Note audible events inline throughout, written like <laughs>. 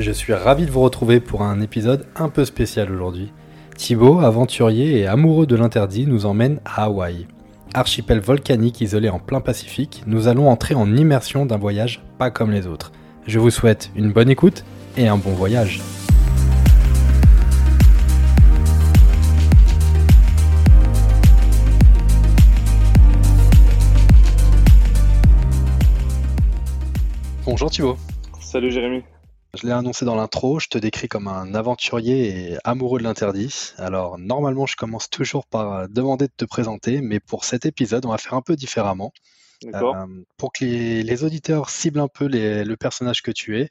je suis ravi de vous retrouver pour un épisode un peu spécial aujourd'hui. Thibaut, aventurier et amoureux de l'interdit, nous emmène à Hawaï. Archipel volcanique isolé en plein Pacifique, nous allons entrer en immersion d'un voyage pas comme les autres. Je vous souhaite une bonne écoute et un bon voyage. Bonjour Thibaut. Salut Jérémy. Je l'ai annoncé dans l'intro, je te décris comme un aventurier et amoureux de l'interdit. Alors normalement je commence toujours par demander de te présenter, mais pour cet épisode on va faire un peu différemment. Euh, pour que les, auditeurs ciblent un peu le personnage que tu es,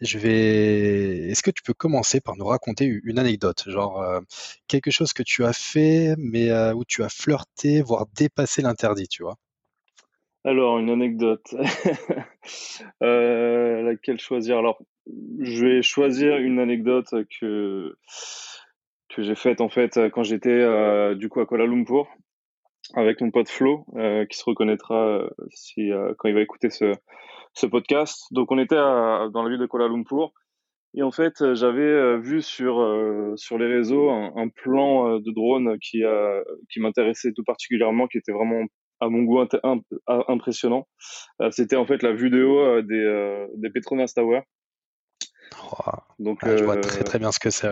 je vais. Est-ce que tu peux commencer par nous raconter une anecdote, genre euh, quelque chose que tu as fait, mais euh, où tu as flirté, voire dépassé l'interdit, tu vois? Alors, une anecdote. <laughs> Euh, laquelle choisir? Alors, je vais choisir une anecdote que, que j'ai faite en fait quand j'étais euh, du coup à Kuala Lumpur avec mon pote Flo, euh, qui se reconnaîtra si, quand il va écouter ce, ce podcast. Donc, on était dans la ville de Kuala Lumpur. Et en fait, j'avais vu sur, sur les réseaux un, plan de drone qui, qui m'intéressait tout particulièrement, qui était vraiment à mon goût impressionnant. Euh, c'était en fait la euh, des, euh, des Petronas Tower. Donc, je vois très très bien ce que c'est.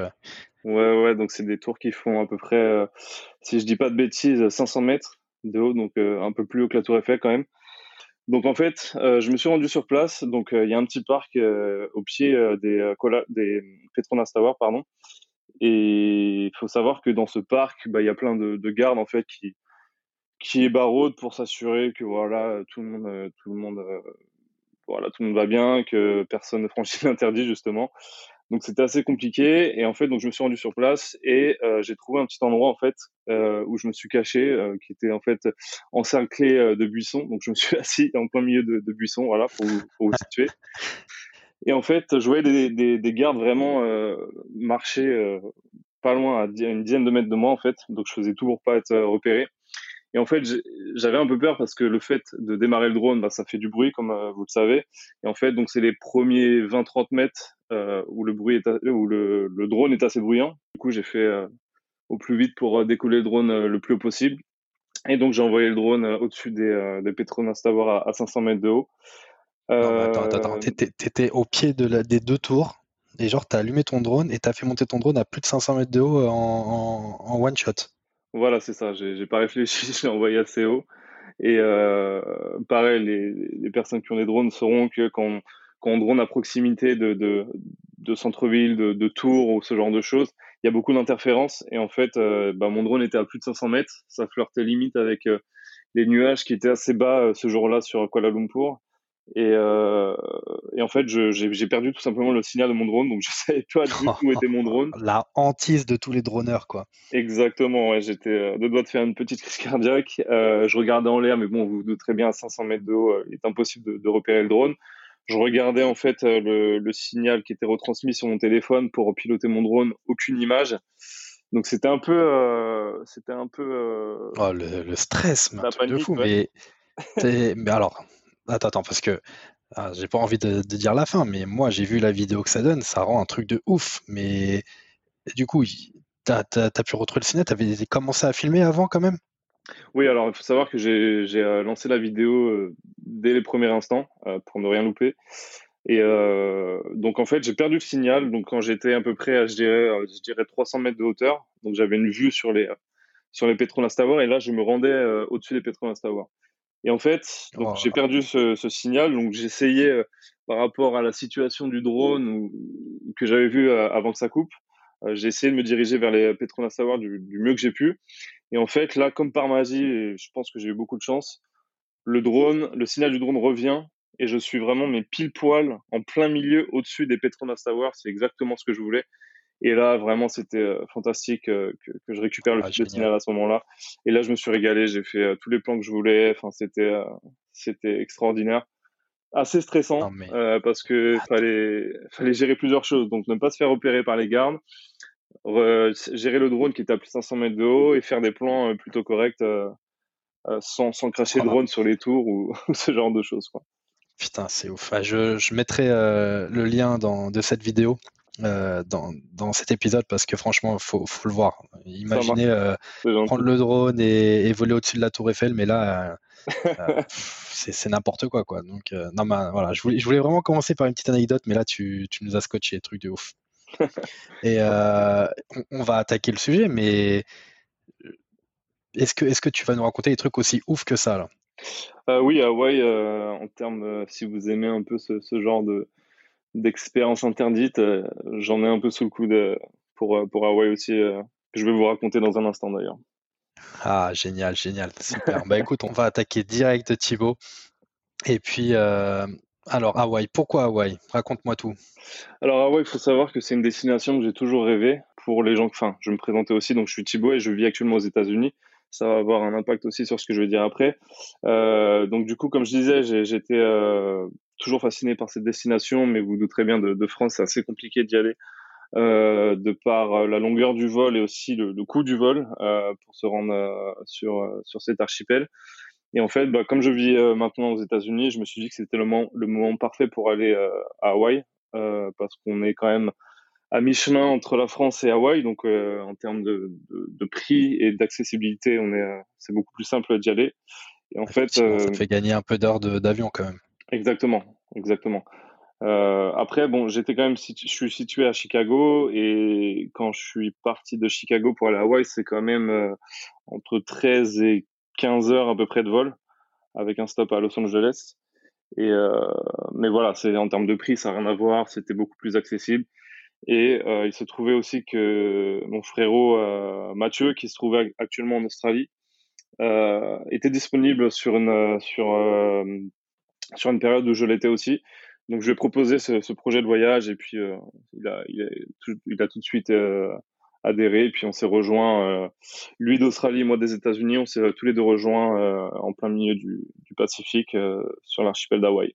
Ouais. ouais, donc c'est des tours qui font à peu près, si je dis pas de bêtises, 500 mètres de haut, donc un peu plus haut que la Tour Eiffel quand même. Donc en fait, je me suis rendu sur place. Donc il y a un petit parc au pied des, des Petronas Tower, pardon. Et il faut savoir que dans ce parc, bah, il y a plein de, de gardes en fait qui, qui baraude pour s'assurer que voilà tout le monde euh, tout le monde euh, voilà tout le monde va bien que personne ne franchit <laughs> l'interdit justement. Donc c'était assez compliqué. Et en fait donc je me suis rendu sur place et euh, j'ai trouvé un petit endroit en fait où je me suis caché qui était en fait encerclé de buissons. Donc je me suis <laughs> assis en plein milieu de, buissons voilà pour, pour vous situer. Et en fait je voyais des, des, des gardes vraiment marcher pas loin à une dizaine de mètres de moi en fait. Donc je faisais tout pour pas être repéré et en fait, j'avais un peu peur parce que le fait de démarrer le drone, bah, ça fait du bruit, comme euh, vous le savez. Et en fait, donc c'est les premiers 20-30 mètres euh, où le bruit est où le, le, drone est assez bruyant. Du coup, j'ai fait euh, au plus vite pour décoller le drone le plus haut possible. Et donc, j'ai envoyé le drone au-dessus des, des Petronas Tower à, 500 mètres de haut. attends, attends, attends. T'étais au pied de la, des deux tours et genre, t'as allumé ton drone et t'as fait monter ton drone à plus de 500 mètres de haut en, en one shot. Voilà, c'est ça. J'ai pas réfléchi, <laughs> je l'ai envoyé assez haut. Et euh, pareil, les, les, personnes qui ont des drones sauront que quand, quand on drone à proximité de, de, de centre-ville, de, de tours ou ce genre de choses, il y a beaucoup d'interférences. Et en fait, euh, bah, mon drone était à plus de 500 mètres. Ça flirtait limite avec euh, les nuages qui étaient assez bas euh, ce jour-là sur Kuala Lumpur. Et, euh, et, en fait, j'ai perdu tout simplement le signal de mon drone, donc <laughs> je savais pas du tout où était mon drone. La hantise de tous les droneurs, quoi. Exactement, ouais, j'étais euh, de doigt de faire une petite crise cardiaque. Euh, je regardais en l'air, mais bon, vous vous doutez bien, à 500 mètres de haut, il est impossible de, de, repérer le drone. Je regardais en fait le, le, signal qui était retransmis sur mon téléphone pour piloter mon drone, aucune image. Donc c'était un peu, c'était un peu. Oh, le, le stress, mais un truc de fou. Mais, mais alors, Attends, attends, parce que ah, j'ai pas envie de, dire la fin, mais moi j'ai vu la vidéo que ça donne, ça rend un truc de ouf. Mais du coup, t'as as, pu retrouver le ciné, t'avais commencé à filmer avant quand même? Oui, alors il faut savoir que j'ai euh, lancé la vidéo euh, dès les premiers instants euh, pour ne rien louper. Et donc en fait, j'ai perdu le signal. Donc quand j'étais à peu près à, je dirais, je dirais 300 mètres de hauteur, donc j'avais une vue sur les sur les Petronas Tower, et là je me rendais au-dessus des Petronas Tower. Et en fait, donc j'ai perdu ce, ce, signal. Donc j'essayais euh, par rapport à la situation du drone ou, que j'avais vu euh, avant que ça coupe, euh, j'ai essayé de me diriger vers les Petronas Tower du, du mieux que j'ai pu. Et en fait, là, comme par magie, je pense que j'ai eu beaucoup de chance, le drone, le signal du drone revient et je suis vraiment mais pile poil en plein milieu au-dessus des Petronas Tower. C'est exactement ce que je voulais. Et là, vraiment, c'était fantastique que, que, je récupère le ah, fil à ce moment-là. Et là, je me suis régalé. J'ai fait tous les plans que je voulais. Enfin, c'était c'était extraordinaire. Assez stressant parce que fallait fallait gérer plusieurs choses. Donc, ne pas se faire opérer par les gardes, gérer le drone qui était à plus de 500 mètres de haut et faire des plans plutôt corrects sans, sans cracher le drone sur les tours ou, <laughs> ce genre de choses. Quoi. Putain, c'est ouf. Ah, je, je, mettrai le lien dans, de cette vidéo euh, dans, dans, cet épisode parce que franchement, il faut, faut, le voir. Imaginez euh, prendre le drone et, voler au-dessus de la tour Eiffel, mais là, euh, <laughs> c'est n'importe quoi. quoi. Donc, non, voilà, je voulais, je voulais vraiment commencer par une petite anecdote, mais là, tu, tu nous as scotché, truc de ouf. <laughs> et on, va attaquer le sujet, mais est-ce que, est que tu vas nous raconter des trucs aussi ouf que ça là? Oui, Hawaï, en termes, si vous aimez un peu ce, ce genre de d'expérience interdite. Euh, j'en ai un peu sous le coude pour, euh, pour Hawaï aussi, euh, que je vais vous raconter dans un instant d'ailleurs. Ah, génial, génial, super. bah écoute, on va attaquer direct Thibaut. Et puis, alors Hawaï, pourquoi Hawaï? Raconte-moi tout. Alors Hawaï, il faut savoir que c'est une destination que j'ai toujours rêvé pour les gens. Enfin, je me présentais aussi, donc je suis Thibaut et je vis actuellement aux États-Unis. Ça va avoir un impact aussi sur ce que je vais dire après. donc du coup, comme je disais, j'étais toujours fasciné par cette destination, mais vous douterez bien de, de France, c'est assez compliqué d'y aller. Euh, de par euh, la longueur du vol et aussi le, le coût du vol euh, pour se rendre euh, sur euh, sur cet archipel. Et en fait, bah, comme je vis maintenant aux États-Unis, je me suis dit que c'était le moment le moment parfait pour aller à Hawaï parce qu'on est quand même à mi-chemin entre la France et Hawaï, donc en termes de, de, de, prix et d'accessibilité, on est c'est beaucoup plus simple d'y aller. Et en fait, ça fait gagner un peu d'heures d'avion quand même. Exactement, exactement. Euh, après, bon, j'étais quand même, je suis situé à Chicago et quand je suis parti de Chicago pour aller à Hawaï, c'est quand même euh, entre 13 et 15 heures à peu près de vol avec un stop à Los Angeles. Et euh, mais voilà, c'est en termes de prix, ça n'a rien à voir, c'était beaucoup plus accessible. Et euh, il se trouvait aussi que mon frérot euh, Mathieu, qui se trouvait actuellement en Australie, euh, était disponible sur une sur sur une période où je l'étais aussi. Donc je lui ai proposé ce, ce projet de voyage et puis euh, il, a, il, a tout, il, a, tout, de suite euh, adhéré. Et puis on s'est rejoint, euh, lui d'Australie, moi des États-Unis, on s'est tous les deux rejoints en plein milieu du, du Pacifique sur l'archipel d'Hawaï.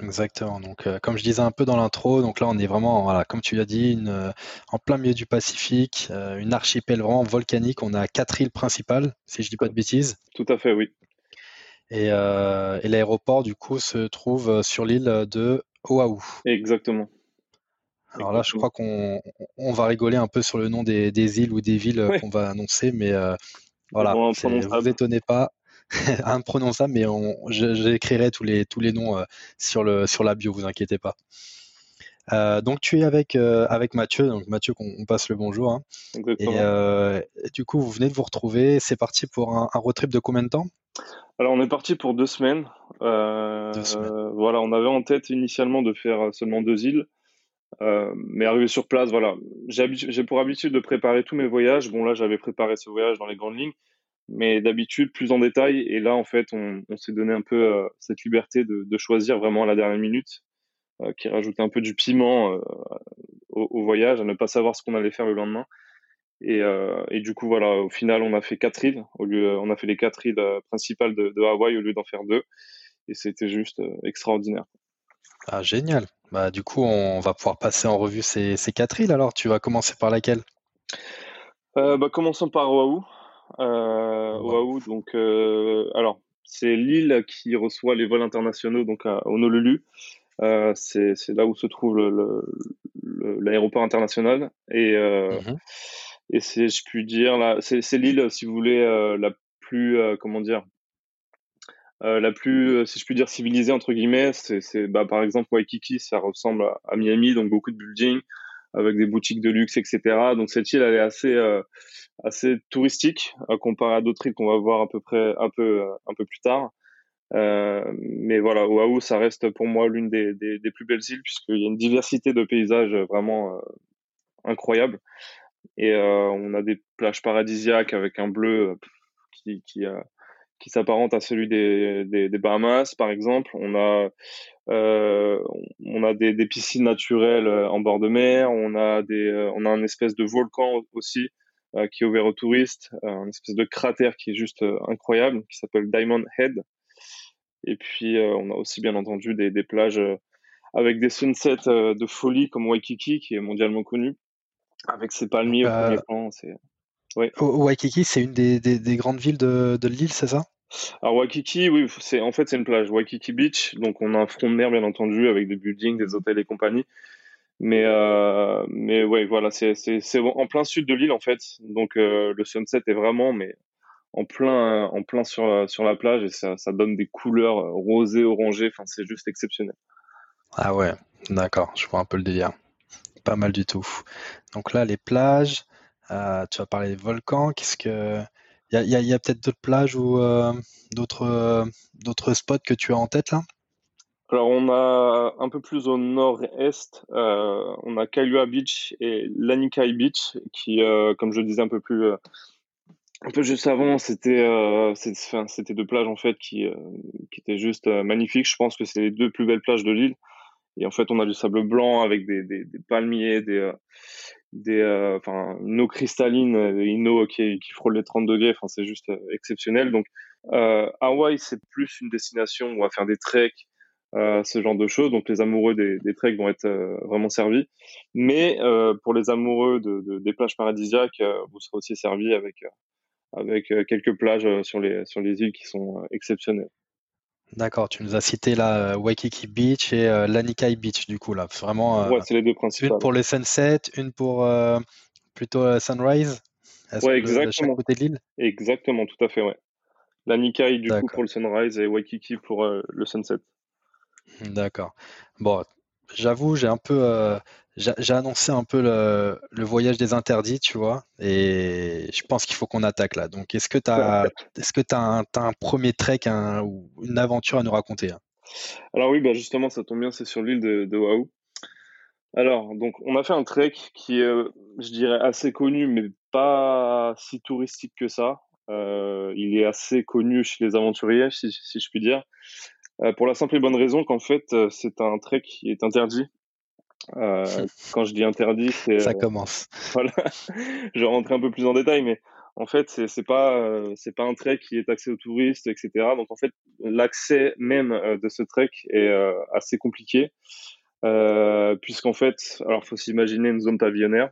Exactement. Donc, comme je disais un peu dans l'intro, donc là, on est vraiment, voilà, comme tu l'as dit, une, en plein milieu du Pacifique, une archipel vraiment volcanique. On a quatre îles principales, si je dis pas de bêtises. Tout à fait, oui. Euh, et, l'aéroport, du coup, se trouve euh, sur l'île de Oahu. Exactement. Alors là, je crois qu'on va rigoler un peu sur le nom des, îles ou des villes qu'on va annoncer, mais euh, voilà, ne vous étonnez pas, <laughs> imprononçable, mais j'écrirai tous les, tous les noms sur, le, sur la bio, vous inquiétez pas. Donc tu es avec, avec Mathieu, donc Mathieu qu'on passe le bonjour. Hein. Et, du coup, vous venez de vous retrouver, c'est parti pour un, un road trip de combien de temps? Alors, on est parti pour deux semaines. Euh, voilà, on avait en tête initialement de faire seulement deux îles. Euh, mais arrivé sur place, voilà, j'ai pour habitude de préparer tous mes voyages. Bon, là, j'avais préparé ce voyage dans les grandes lignes, mais d'habitude plus en détail. Et là, en fait, on, s'est donné un peu euh, cette liberté de, choisir vraiment à la dernière minute, qui rajoutait un peu du piment au, voyage, à ne pas savoir ce qu'on allait faire le lendemain. Et, euh, et, du coup, voilà, au final, on a fait quatre îles. Au lieu, on a fait les quatre îles euh, principales de, de Hawaï au lieu d'en faire deux. Et c'était juste euh, extraordinaire. Ah, génial. Bah, du coup, on va pouvoir passer en revue ces, ces quatre îles. Alors, tu vas commencer par laquelle? Euh, bah, Commençons par Oahu. Euh, Oahu, donc, euh, alors, c'est l'île qui reçoit les vols internationaux donc à Honolulu. Euh, c'est là où se trouve l'aéroport international. Et, mmh et c'est, je puis dire, c'est l'île, si vous voulez, euh, la plus, euh, comment dire, euh, la plus, si je puis dire, civilisée entre guillemets. C'est, bah, par exemple, Waikiki, ça ressemble à, Miami, donc beaucoup de buildings avec des boutiques de luxe, etc. Donc cette île, elle est assez, assez touristique comparé à d'autres îles qu'on va voir à peu près un peu, un peu plus tard. Euh, mais voilà, Oahu, ça reste pour moi l'une des, plus belles îles puisqu'il y a une diversité de paysages vraiment incroyable. Et euh, on a des plages paradisiaques avec un bleu euh, qui, qui, s'apparente à celui des, Bahamas, par exemple. On a on a des, piscines naturelles en bord de mer, on a des, on a un espèce de volcan aussi qui est ouvert aux touristes, un espèce de cratère qui est juste incroyable, qui s'appelle Diamond Head. Et puis on a aussi bien entendu des, des plages avec des sunsets de folie comme Waikiki qui est mondialement connu, avec ses palmiers au premier plan. C'est Waikiki, c'est une des, des, grandes villes de, de l'île, c'est ça? Alors Waikiki, oui, c'est en fait c'est une plage, Waikiki Beach. Donc on a un front de mer bien entendu avec des buildings, des hôtels et compagnie. Mais euh, mais ouais, voilà, c'est en plein sud de l'île en fait. Donc euh, le sunset est vraiment mais en plein en plein sur sur la plage et ça, ça donne des couleurs rosées, orangées. Enfin c'est juste exceptionnel. Ah ouais, d'accord, je vois un peu le délire. Pas mal du tout. Donc là les plages. Euh, tu vas parler des volcans. Qu'est-ce que il y a, peut-être d'autres plages ou euh, d'autres euh, d'autres spots que tu as en tête là? Alors on a un peu plus au nord-est, on a Kailua Beach et Lanikai Beach qui, comme je le disais un peu plus un peu juste avant, c'était c'était deux plages en fait qui qui étaient juste magnifiques. Je pense que c'est les deux plus belles plages de l'île. Et en fait, on a du sable blanc avec des, des, des palmiers, des, des euh, enfin une eau cristalline une eau qui, qui frôle les 30 degrés enfin c'est juste euh, exceptionnel donc euh, Hawaï c'est plus une destination où on va faire des treks euh, ce genre de choses donc les amoureux des, des treks vont être vraiment servis mais pour les amoureux de, de, des plages paradisiaques vous serez aussi servis avec avec quelques plages sur les sur les îles qui sont exceptionnelles D'accord, tu nous as cité la Waikiki Beach et Lanikai Beach, du coup, là. Vraiment. ouais, c'est les deux principales. Une pour le sunset, une pour plutôt sunrise? Ouais, exactement. De chaque côté de l'île? Exactement, tout à fait, ouais. Lanikai, du coup, pour le sunrise et Waikiki pour le sunset. D'accord. Bon, j'avoue, j'ai un peu j'ai annoncé un peu le, voyage des interdits, tu vois, et je pense qu'il faut qu'on attaque là. Donc, est-ce que tu as, est-ce que tu as, un premier trek ou une aventure à nous raconter hein? Alors oui, bah justement, ça tombe bien, c'est sur l'île de, de Oahu. Alors, donc, on a fait un trek qui est, je dirais, assez connu, mais pas si touristique que ça. Euh, il est assez connu chez les aventuriers, si, je puis dire, euh, pour la simple et bonne raison qu'en fait, euh, c'est un trek qui est interdit euh, <laughs> quand je dis interdit, c'est ça euh, commence. <laughs> Voilà, je vais rentrer un peu plus en détail, mais en fait, c'est c'est pas euh, c'est pas un trek qui est accès aux touristes, etc. Donc en fait, l'accès même de ce trek est assez compliqué, puisqu'en fait, alors faut s'imaginer une zone pavillonnaire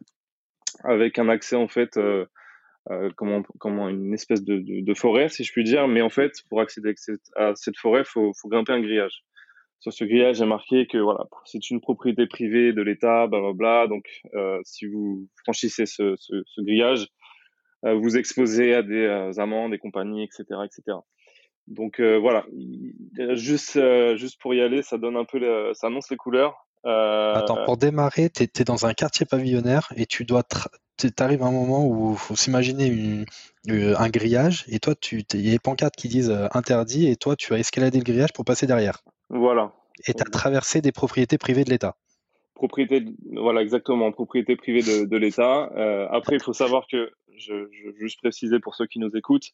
avec un accès en fait comment, comment une espèce de, forêt, si je puis dire. Mais en fait, pour accéder à cette forêt, faut, faut grimper un grillage sur ce grillage, j'ai marqué que voilà, c'est une propriété privée de l'État, blablabla. Donc, euh, si vous franchissez ce, grillage, euh, vous exposez à des euh, amendes, des compagnies, etc., etc. Donc euh, voilà, juste euh, juste pour y aller, ça donne un peu, ça annonce les couleurs. Attends, pour démarrer, tu es, dans un quartier pavillonnaire et tu dois, t'arrives à un moment où il faut s'imaginer un grillage et toi, tu, il y a des pancartes qui disent interdit et toi, tu as escaladé le grillage pour passer derrière. Voilà. Et tu as traversé des propriétés privées de l'État. Propriété, voilà, exactement, propriété privée de, de l'État. Euh, après, il faut savoir que, je, je juste préciser pour ceux qui nous écoutent,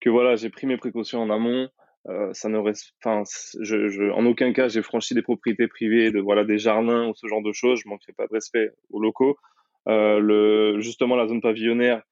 que voilà, j'ai pris mes précautions en amont. Euh, ça ne reste, enfin, je, je, en aucun cas, j'ai franchi des propriétés privées, de voilà, des jardins ou ce genre de choses. Je manquerai pas de respect aux locaux. Euh, le, justement, la zone pavillonnaire,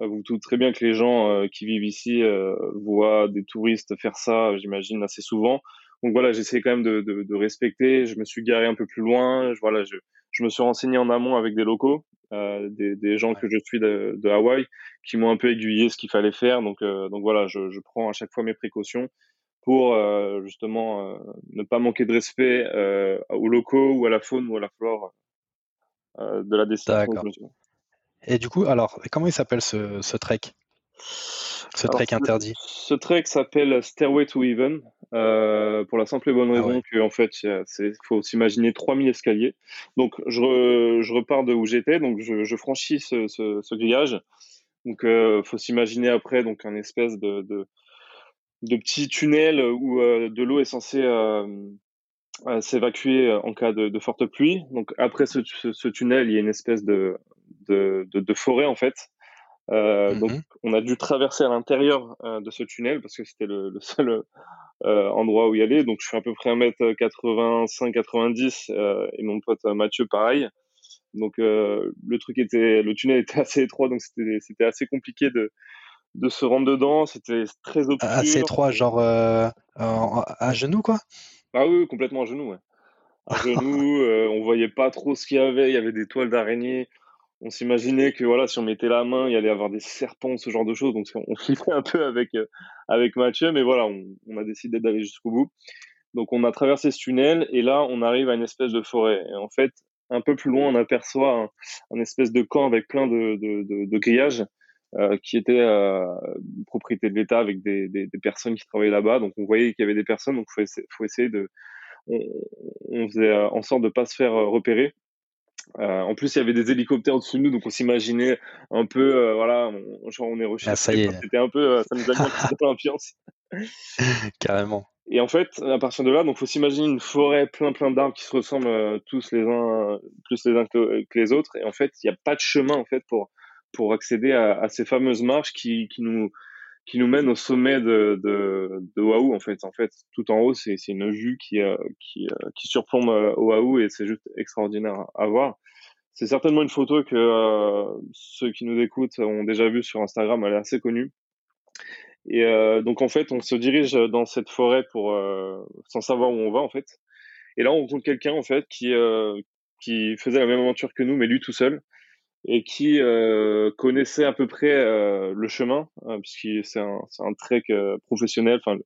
euh, vous doutez très bien que les gens euh, qui vivent ici euh, voient des touristes faire ça, j'imagine, assez souvent. Donc voilà, j'essaie quand même de, de, de, respecter. Je me suis garé un peu plus loin. Je, voilà, je, je me suis renseigné en amont avec des locaux, euh, des, des, gens que je suis de, de Hawaï, qui m'ont un peu aiguillé ce qu'il fallait faire. Donc, euh, donc voilà, je, je, prends à chaque fois mes précautions pour euh, justement euh, ne pas manquer de respect euh, aux locaux ou à la faune ou à la flore de la destination. Et du coup, alors, comment il s'appelle ce, ce trek? Ce trek interdit Ce trek s'appelle Stairway to Heaven, pour la simple et bonne ah raison qu'en fait, il faut s'imaginer 3000 escaliers. Donc, je, je repars de où j'étais, donc je, je franchis ce, ce, ce, grillage. Donc, il faut s'imaginer après donc un espèce de, de, de petit tunnel où euh, de l'eau est censée euh, euh, s'évacuer en cas de, de, forte pluie. Donc, après ce, ce, tunnel, il y a une espèce de, de, de, de forêt en fait Donc, mmh on a dû traverser à l'intérieur de ce tunnel parce que c'était le, seul endroit où y aller. Donc, je suis à peu près 1m85-90 et mon pote Mathieu, pareil. Donc, le truc était, le tunnel était <laughs> assez étroit, donc c'était assez compliqué de, de se rendre dedans. C'était très obscur. Assez étroit, genre à genoux, quoi? Ah oui, complètement à genoux, ouais. À <laughs> genoux, on voyait pas trop ce qu'il y avait. Il y avait des toiles d'araignée on s'imaginait que voilà, si on mettait la main, il y allait avoir des serpents, ce genre de choses. Donc on flippait un peu avec euh, avec Mathieu, mais voilà, on, a décidé d'aller jusqu'au bout. Donc on a traversé ce tunnel et là on arrive à une espèce de forêt. Et en fait, un peu plus loin, on aperçoit un, espèce de camp avec plein de, de, grillages euh, qui était euh, propriété de l'État avec des, personnes qui travaillaient là-bas. Donc on voyait qu'il y avait des personnes, donc faut faut essayer de on, on faisait en sorte de pas se faire repérer euh, en plus, il y avait des hélicoptères au-dessus de nous, donc on s'imaginait un peu, euh, voilà, on, genre on est recherché. Ah, ça y est. C'était un peu, euh, ça nous a mis un peu l'ambiance. <laughs> Carrément. Et en fait, à partir de là, donc faut s'imaginer une forêt plein plein d'arbres qui se ressemblent tous les uns plus les uns que, les autres. Et en fait, il n'y a pas de chemin en fait pour pour accéder à, ces fameuses marches qui, nous qui nous mène au sommet de, de, de Oahu en fait. En fait, tout en haut, c'est une vue qui, euh, euh, qui surplombe euh, Oahu et c'est juste extraordinaire à voir. C'est certainement une photo que ceux qui nous écoutent ont déjà vue sur Instagram, elle est assez connue. Et donc en fait, on se dirige dans cette forêt pour sans savoir où on va en fait. Et là, on rencontre quelqu'un en fait qui qui faisait la même aventure que nous, mais lui tout seul et qui euh, connaissait à peu près euh, le chemin, hein, puisqu'il c'est un, un trek euh, professionnel. Enfin,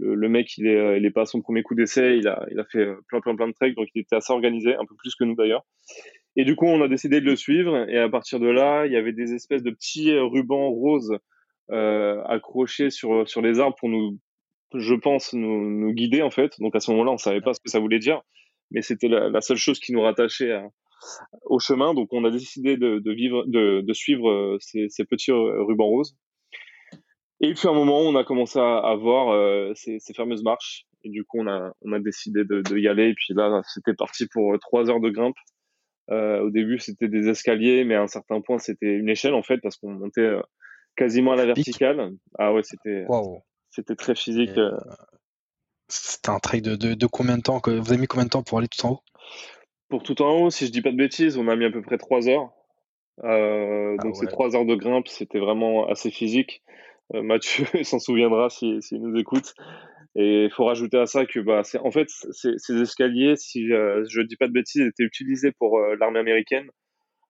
le, le, mec, il est, euh, il est pas à son premier coup d'essai, il a, il a fait plein, plein, plein de treks, donc il était assez organisé, un peu plus que nous d'ailleurs. Et du coup, on a décidé de le suivre, et à partir de là, il y avait des espèces de petits rubans roses accrochés sur sur les arbres pour nous, je pense, nous, nous guider en fait. Donc à ce moment-là, on savait pas ce que ça voulait dire, mais c'était la, la seule chose qui nous rattachait à, au chemin. Donc, on a décidé de, vivre, de, suivre euh, ces, petits rubans roses. Et puis, à un moment, on a commencé à, voir euh, ces, fameuses marches. Et du coup, on a, on a décidé de, y aller. Et puis là, c'était parti pour trois heures de grimpe. Euh, au début, c'était des escaliers, mais à un certain point, c'était une échelle en fait, parce qu'on montait quasiment à la verticale. Ah ouais, c'était c'était très physique. C'était un trek de, de, combien de temps Vous avez mis combien de temps pour aller tout en haut? Pour tout en haut, si je dis pas de bêtises, on a mis à peu près 3 heures. Euh, ah donc ces 3 heures de grimpe, c'était vraiment assez physique. Euh, Mathieu <laughs> s'en souviendra s'il si, nous écoute. Et il faut rajouter à ça que bah, en fait ces escaliers, si euh, je dis pas de bêtises, étaient utilisés pour l'armée américaine.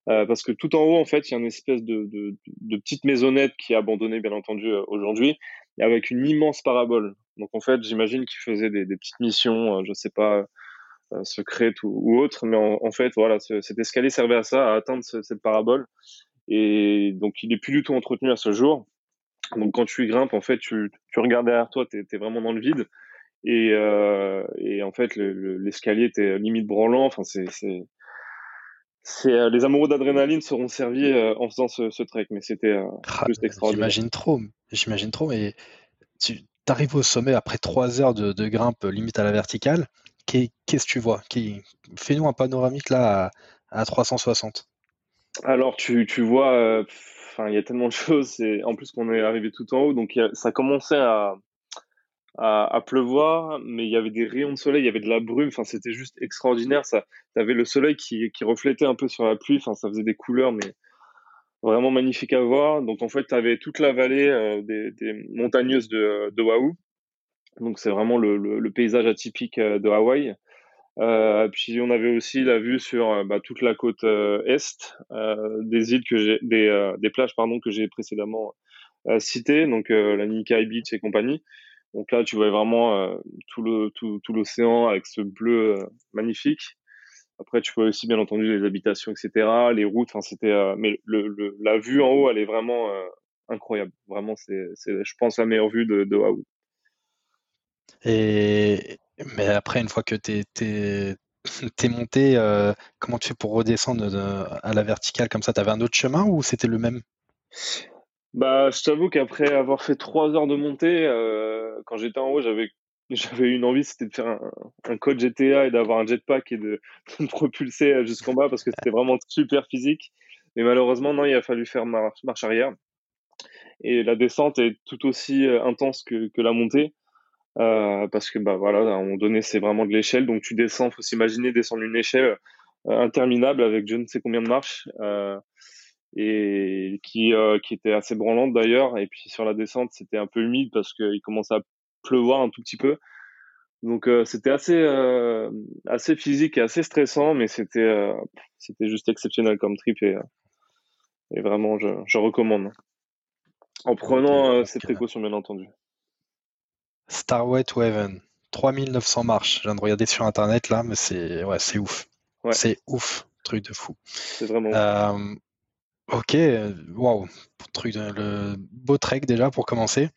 parce que tout en haut, en fait, il y a une espèce de, de, de petite maisonnette qui est abandonnée, bien entendu, aujourd'hui, avec une immense parabole. Donc en fait, j'imagine qu'ils faisaient des, des, petites missions, je sais pas, secrète ou, autre. Mais en, fait, voilà, cet escalier servait à ça, à atteindre cette parabole. Et donc, il est plus du tout entretenu à ce jour. Donc, quand tu y grimpes, en fait, tu, tu regardes derrière toi, tu es, vraiment dans le vide. Et, euh, et en fait, l'escalier était limite branlant. Enfin, c'est, c'est, euh, les amoureux d'adrénaline seront servis en faisant ce, trek, mais c'était ah, juste extraordinaire. J'imagine trop, j'imagine trop. Mais tu arrives au sommet après trois heures de, de, grimpe limite à la verticale. Qu'est-ce que tu vois? Fais-nous un panoramique là à, 360. Alors, tu, vois, euh, il y a tellement de <laughs> choses. En plus, qu'on est arrivé tout en haut, donc ça commençait à, à, pleuvoir, mais il y avait des rayons de soleil, il y avait de la brume. Enfin, c'était juste extraordinaire. Ça, avais le soleil qui, reflétait un peu sur la pluie. Enfin, ça faisait des couleurs, mais vraiment magnifique à voir. Donc, en fait, tu avais toute la vallée euh, des, montagneuses de, de donc c'est vraiment le, le, paysage atypique euh, de Hawaï. Euh, puis on avait aussi la vue sur euh, bah, toute la côte est des îles que j'ai, des, des plages pardon que j'ai précédemment citées, donc la Nikai Beach et compagnie. Donc là, tu voyais vraiment tout le tout, tout l'océan avec ce bleu magnifique. Après, tu vois aussi bien entendu les habitations, etc., les routes. Enfin, c'était, mais le, le, la vue en haut, elle est vraiment incroyable. Vraiment, c'est, c'est, je pense, la meilleure vue de, de Oahu. Et mais après, une fois que tu es, <clears throat> monté, euh, comment tu fais pour redescendre à la verticale comme ça? Tu avais un autre chemin ou c'était le même? Bah, je t'avoue qu'après avoir fait trois heures de montée, euh, quand j'étais en haut, j'avais <laughs> j'avais une envie, c'était de faire un, code GTA et d'avoir un jetpack et de, <laughs> me propulser jusqu'en bas parce que c'était vraiment super physique. Mais malheureusement, non, il a fallu faire marche, marche arrière. et la descente est tout aussi intense que, que la montée. Parce que bah voilà, à un moment donné, c'est vraiment de l'échelle, donc tu descends. Faut s'imaginer descendre une échelle interminable avec je ne sais combien de marches et qui qui était assez branlante d'ailleurs. Et puis sur la descente, c'était un peu humide parce qu'il commençait à pleuvoir un tout petit peu. Donc euh, c'était assez euh, assez physique et assez stressant, mais c'était euh, c'était juste exceptionnel comme trip et, et vraiment je, je recommande en prenant ces précautions bien entendu. Starway to Heaven, 3900 marches. Je viens de regarder sur internet là, mais c'est ouais c'est ouf. C'est ouf, truc de fou. C'est vraiment. ok, waouh, truc le beau trek déjà pour commencer.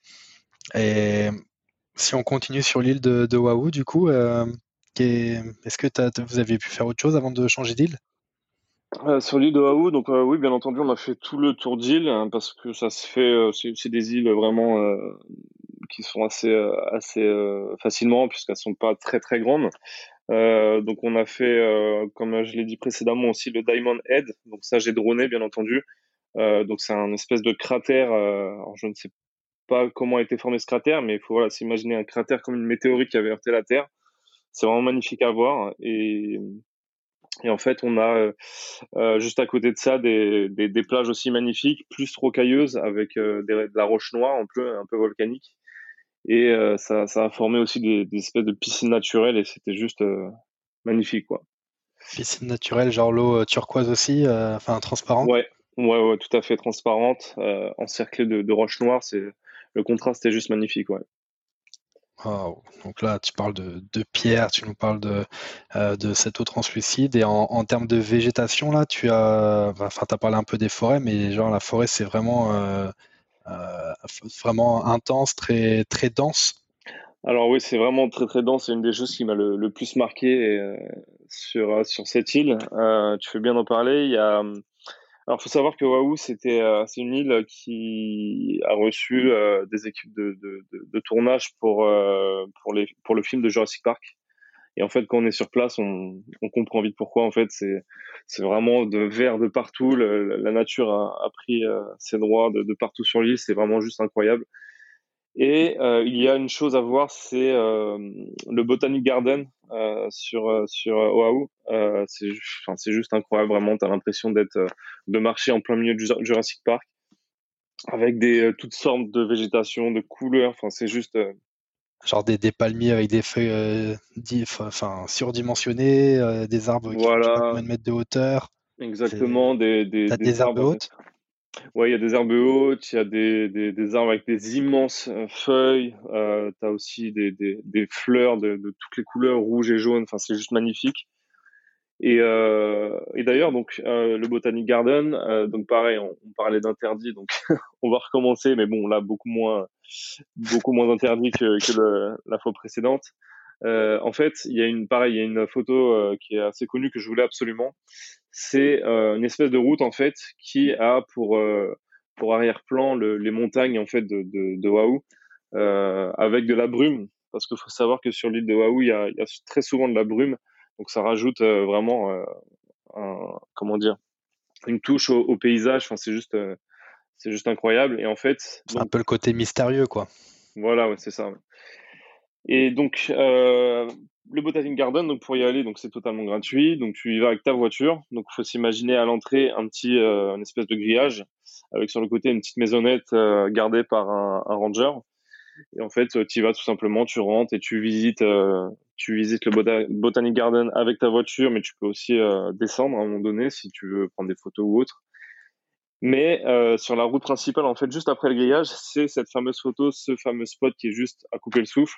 Et si on continue sur l'île de, de du coup, euh, est-ce que vous avez pu faire autre chose avant de changer d'île? Euh, sur l'île de Oahu, donc euh, oui, bien entendu, on a fait tout le tour d'île hein, parce que ça se fait, c'est des îles vraiment qui sont assez assez facilement puisqu'elles sont pas très très grandes. donc on a fait, comme je l'ai dit précédemment, aussi le Diamond Head. Donc ça, j'ai droné, bien entendu. donc c'est un espèce de cratère. je ne sais pas comment a été formé ce cratère, mais il faut s'imaginer un cratère comme une météorite qui avait heurté la Terre. C'est vraiment magnifique à voir. Et, en fait, on a euh, euh juste à côté de ça des, plages aussi magnifiques, plus rocailleuses, avec euh, de la roche noire un peu, un peu volcanique. Et euh, ça, ça a formé aussi des, des, espèces de piscines naturelles et c'était juste magnifique. Quoi. Piscine naturelle, genre l'eau turquoise aussi, enfin transparente Ouais, ouais, ouais, tout à fait transparente, encerclée de, de roches noires. C'est le contraste est juste magnifique, ouais. Donc là, tu parles de, de pierre, tu nous parles de, euh, de cette eau translucide. Et en, termes de végétation, là, tu as, enfin, as parlé un peu des forêts, mais genre la forêt, c'est vraiment, euh, euh, vraiment intense, très, très dense. Alors oui, c'est vraiment très très dense. C'est une des choses qui m'a le, plus marqué sur, sur cette île. tu fais bien d'en parler. Il y a alors, faut savoir que Oahu, c'était, euh, c'est une île qui a reçu euh, des équipes de, de, de, tournage pour euh, pour les pour le film de Jurassic Park. Et en fait, quand on est sur place, on, on comprend vite pourquoi. En fait, c'est c'est vraiment de vert de partout. la nature a, a pris ses droits de, de partout sur l'île. C'est vraiment juste incroyable. Et euh, il y a une chose à voir, c'est euh, le Botanic Garden euh, sur sur Oahu. c'est enfin, c'est juste incroyable, vraiment. T'as l'impression d'être de marcher en plein milieu du Jurassic Park avec des toutes sortes de végétation, de couleurs. Enfin, c'est juste genre des, des, palmiers avec des feuilles enfin surdimensionnées, des arbres qui voilà. ont combien de mètres de hauteur? Exactement, des, des, des, des arbres hautes? Ouais, il y a des herbes hautes, il y a des, des, des arbres avec des immenses euh, feuilles. Euh, tu as aussi des, des, des fleurs de, de, toutes les couleurs, rouges et jaunes. Enfin, c'est juste magnifique. Et, euh, et d'ailleurs, donc euh, le Botanic Garden, euh, donc pareil, on, on parlait d'interdit, donc <laughs> on va recommencer, mais bon, là beaucoup moins, beaucoup moins interdit que, que le, la fois précédente. Euh, en fait, il y a une pareil, il y a une photo qui est assez connue que je voulais absolument. C'est euh, une espèce de route en fait qui a pour euh, pour arrière-plan les montagnes en fait de de, de Oahu euh, avec de la brume. Parce qu'il faut savoir que sur l'île de Oahu il y a, il y a très souvent de la brume donc ça rajoute vraiment un, comment dire une touche au, paysage enfin c'est juste c'est juste incroyable et en fait un peu le côté mystérieux quoi voilà ouais, c'est ça et donc euh, le Botanic Garden, donc pour y aller, donc c'est totalement gratuit. Donc tu y vas avec ta voiture. Donc il faut s'imaginer à l'entrée un petit, euh, une espèce de grillage avec sur le côté une petite maisonnette euh, gardée par un, un, ranger. Et en fait, tu y vas tout simplement, tu rentres et tu visites, euh, tu visites le Botanic Garden avec ta voiture, mais tu peux aussi euh, descendre à un moment donné si tu veux prendre des photos ou autre. Mais sur la route principale, en fait, juste après le grillage, c'est cette fameuse photo, ce fameux spot qui est juste à couper le souffle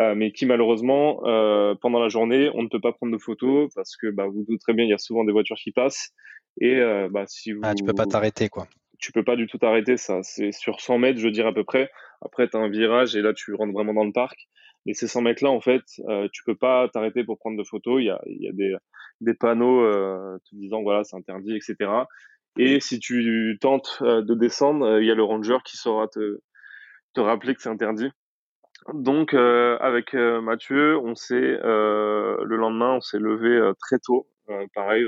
euh, mais qui malheureusement euh, pendant la journée on ne peut pas prendre de photos parce que bah, vous doutez très bien il y a souvent des voitures qui passent et euh, bah, si vous ah, tu peux pas t'arrêter quoi tu peux pas du tout t'arrêter ça. C'est sur 100 mètres je dirais à peu près. Après tu as un virage et là tu rentres vraiment dans le parc. Et ces 100 mètres là en fait euh, tu peux pas t'arrêter pour prendre de photos. Il y a, il y a des, des panneaux euh, te disant voilà c'est interdit etc et si tu tentes de descendre il y a le ranger qui saura te te rappeler que c'est interdit. Donc euh, avec euh, Mathieu, on s'est euh, le lendemain, on s'est levé très tôt pareil.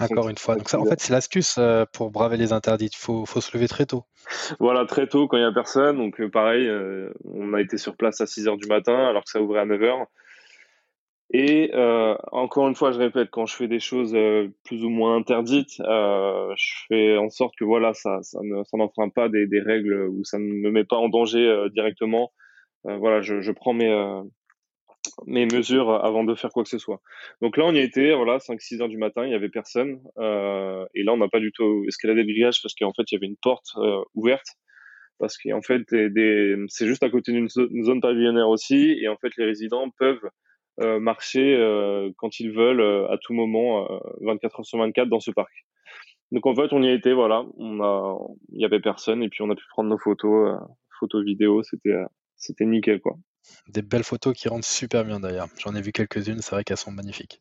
Encore une fois. Donc ça, en fait, c'est l'astuce pour braver les interdits. Il faut, faut, se lever très tôt. Voilà, très tôt quand il n'y a personne. Donc pareil, on a été sur place à 6 h du matin alors que ça ouvrait à 9 h. Et euh, encore une fois, je répète, quand je fais des choses euh, plus ou moins interdites, euh, je fais en sorte que voilà, ça, ça ne, ça n'enfreint pas des, des, règles ou ça ne me met pas en danger euh, directement. Euh, voilà, je, je, prends mes mes mesures avant de faire quoi que ce soit. Donc là, on y été, voilà, 5-6 heures du matin, il y avait personne. et là, on n'a pas du tout escaladé le grillage parce qu'en fait, il y avait une porte ouverte parce qu'en fait, c'est juste à côté d'une zone pavillonnaire aussi, et en fait, les résidents peuvent euh, marcher euh, quand ils veulent euh, à tout moment, 24 heures sur 24 dans ce parc. Donc en fait, on y été, voilà, il y avait personne et puis on a pu prendre nos photos, photos vidéo, c'était, c'était nickel quoi. Des belles photos qui rendent super bien d'ailleurs. J'en ai vu quelques-unes, c'est vrai qu'elles sont magnifiques.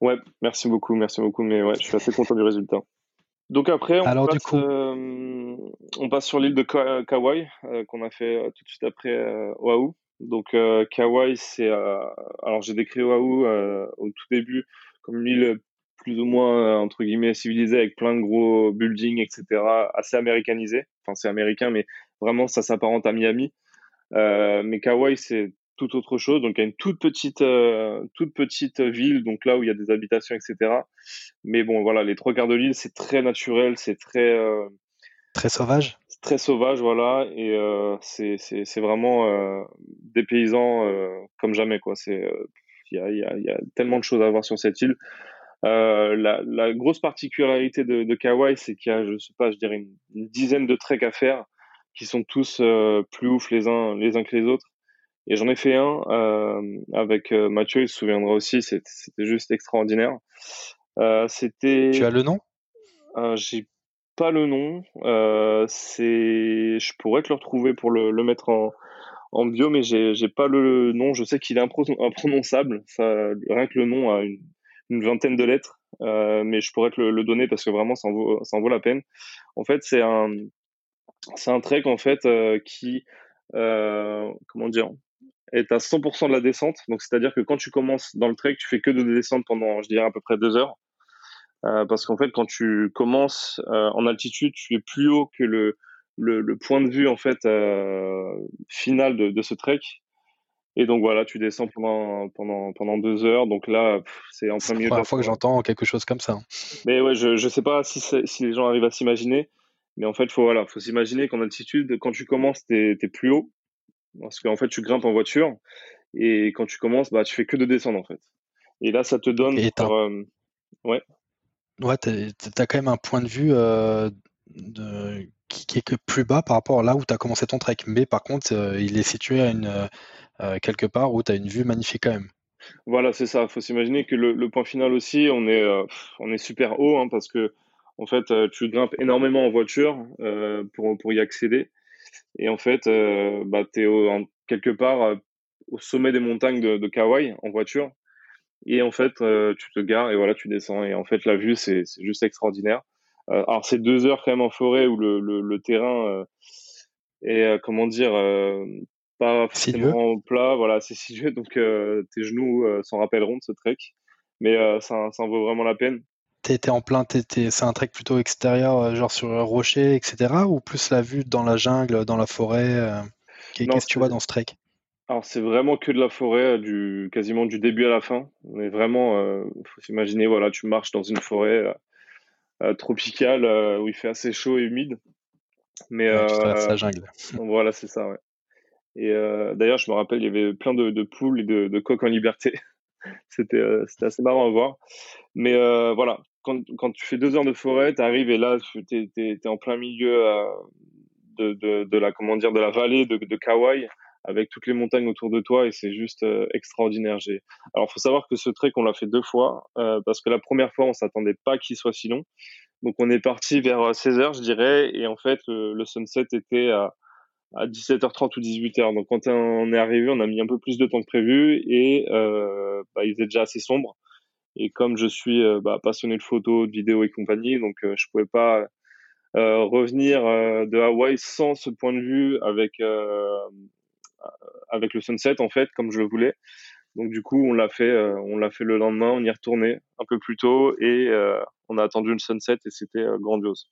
Ouais, merci beaucoup, merci beaucoup, mais ouais, je suis assez content du résultat. Donc après, on, Alors, passe, du coup... on passe sur l'île de Kauai, qu'on a fait tout de suite après Oahu. Donc euh, Kauai, c'est euh, alors j'ai décrit Oahu euh, au tout début comme une île plus ou moins entre guillemets civilisée avec plein de gros buildings, etc. Assez américanisé. Enfin c'est américain, mais vraiment ça s'apparente à Miami. Mais Kauai c'est tout autre chose. Donc il y a une toute petite toute petite ville, donc là où il y a des habitations, etc. Mais bon voilà, les trois quarts de l'île c'est très naturel, c'est très Très sauvage Très sauvage, voilà. Et euh, c'est vraiment euh, des paysans euh, comme jamais, quoi. Il y a, y, a, y a, tellement de choses à voir sur cette île. Euh, la, la, grosse particularité de, de Kauai, c'est qu'il y a, je sais pas, je dirais une, dizaine de treks à faire qui sont tous euh, plus ouf les uns, les uns que les autres. Et j'en ai fait un euh, avec Mathieu, il se souviendra aussi, c'était juste extraordinaire. c'était. Tu as le nom? J'ai pas le nom. Euh, c'est, je pourrais te le retrouver pour le, le mettre en, en bio, mais j'ai, j'ai pas le nom. Je sais qu'il est imprononçable. Ça, rien que le nom a une, une vingtaine de lettres, euh, mais je pourrais te le, le, donner parce que vraiment ça en vaut, ça en vaut la peine. En fait, c'est un, c'est un trek en fait euh, qui, euh, comment dire, est à 100% de la descente. Donc c'est-à-dire que quand tu commences dans le trek, tu fais que de descente pendant, je dirais à peu près deux heures. Euh, parce qu'en fait, quand tu commences en altitude, tu es plus haut que le, le, le point de vue en fait final de, de, ce trek. Et donc voilà, tu descends pendant pendant pendant deux heures. Donc là, c'est en plein milieu. C'est la première fois que j'entends quelque chose comme ça. Hein. Mais ouais, je je sais pas si si les gens arrivent à s'imaginer, mais en fait, faut voilà, faut s'imaginer qu'en altitude, quand tu commences, t'es es plus haut, parce qu'en fait, tu grimpes en voiture, et quand tu commences, bah, tu fais que de descendre en fait. Et là, ça te donne. Pour, euh... ouais. Ouais, tu as quand même un point de vue euh, de, qui, est plus bas par rapport à là où tu as commencé ton trek. Mais par contre, euh, il est situé à une, quelque part où tu as une vue magnifique quand même. Voilà, c'est ça. Il faut s'imaginer que le, le, point final aussi, on est, on est super haut hein, parce que en fait, tu grimpes énormément en voiture pour, pour y accéder. Et en fait, bah, tu es quelque part au sommet des montagnes de, de Kauai en voiture. Et en fait, euh, tu te gares et voilà, tu descends. Et en fait, la vue, c'est juste extraordinaire. Euh, alors, c'est deux heures quand même en forêt où le, le, le terrain euh, est, euh, comment dire, euh, pas forcément plat. Voilà, c'est sinueux. Donc, tes genoux s'en rappelleront de ce trek. Mais ça, ça en vaut vraiment la peine. T'es en plein, c'est un trek plutôt extérieur, genre sur un rocher, etc. Ou plus la vue dans la jungle, dans la forêt Qu'est-ce que tu vois dans ce trek? Alors c'est vraiment que de la forêt, du quasiment du début à la fin. Mais vraiment, euh, faut s'imaginer, voilà, tu marches dans une forêt euh, euh tropicale euh, où il fait assez chaud et humide. Mais ouais, euh, jungle. <laughs> Voilà, c'est ça. Ouais. Et d'ailleurs, je me rappelle, il y avait plein de, de poules et de, de, coqs en liberté. <laughs> c'était c'était assez marrant à voir. Mais voilà, quand, tu fais deux heures de forêt, tu arrives et là, tu es, en plein milieu de, de, la comment dire de la vallée de, de Kauai avec toutes les montagnes autour de toi et c'est juste euh, extraordinaire. Alors, faut savoir que ce trek, on l'a fait deux fois euh, parce que la première fois, on s'attendait pas qu'il soit si long. Donc, on est parti vers 16 euh, h je dirais, et en fait, le, sunset était à, à 17h30 ou 18h. Donc, quand on est arrivé, on a mis un peu plus de temps que prévu et euh, bah, il était déjà assez sombre. Et comme je suis bah, passionné de photos, de vidéos et compagnie, donc je pouvais pas revenir de Hawaï sans ce point de vue avec avec le sunset en fait comme je le voulais. Donc du coup, on l'a fait, on l'a fait le lendemain, on y est retourné un peu plus tôt et on a attendu le sunset et c'était grandiose.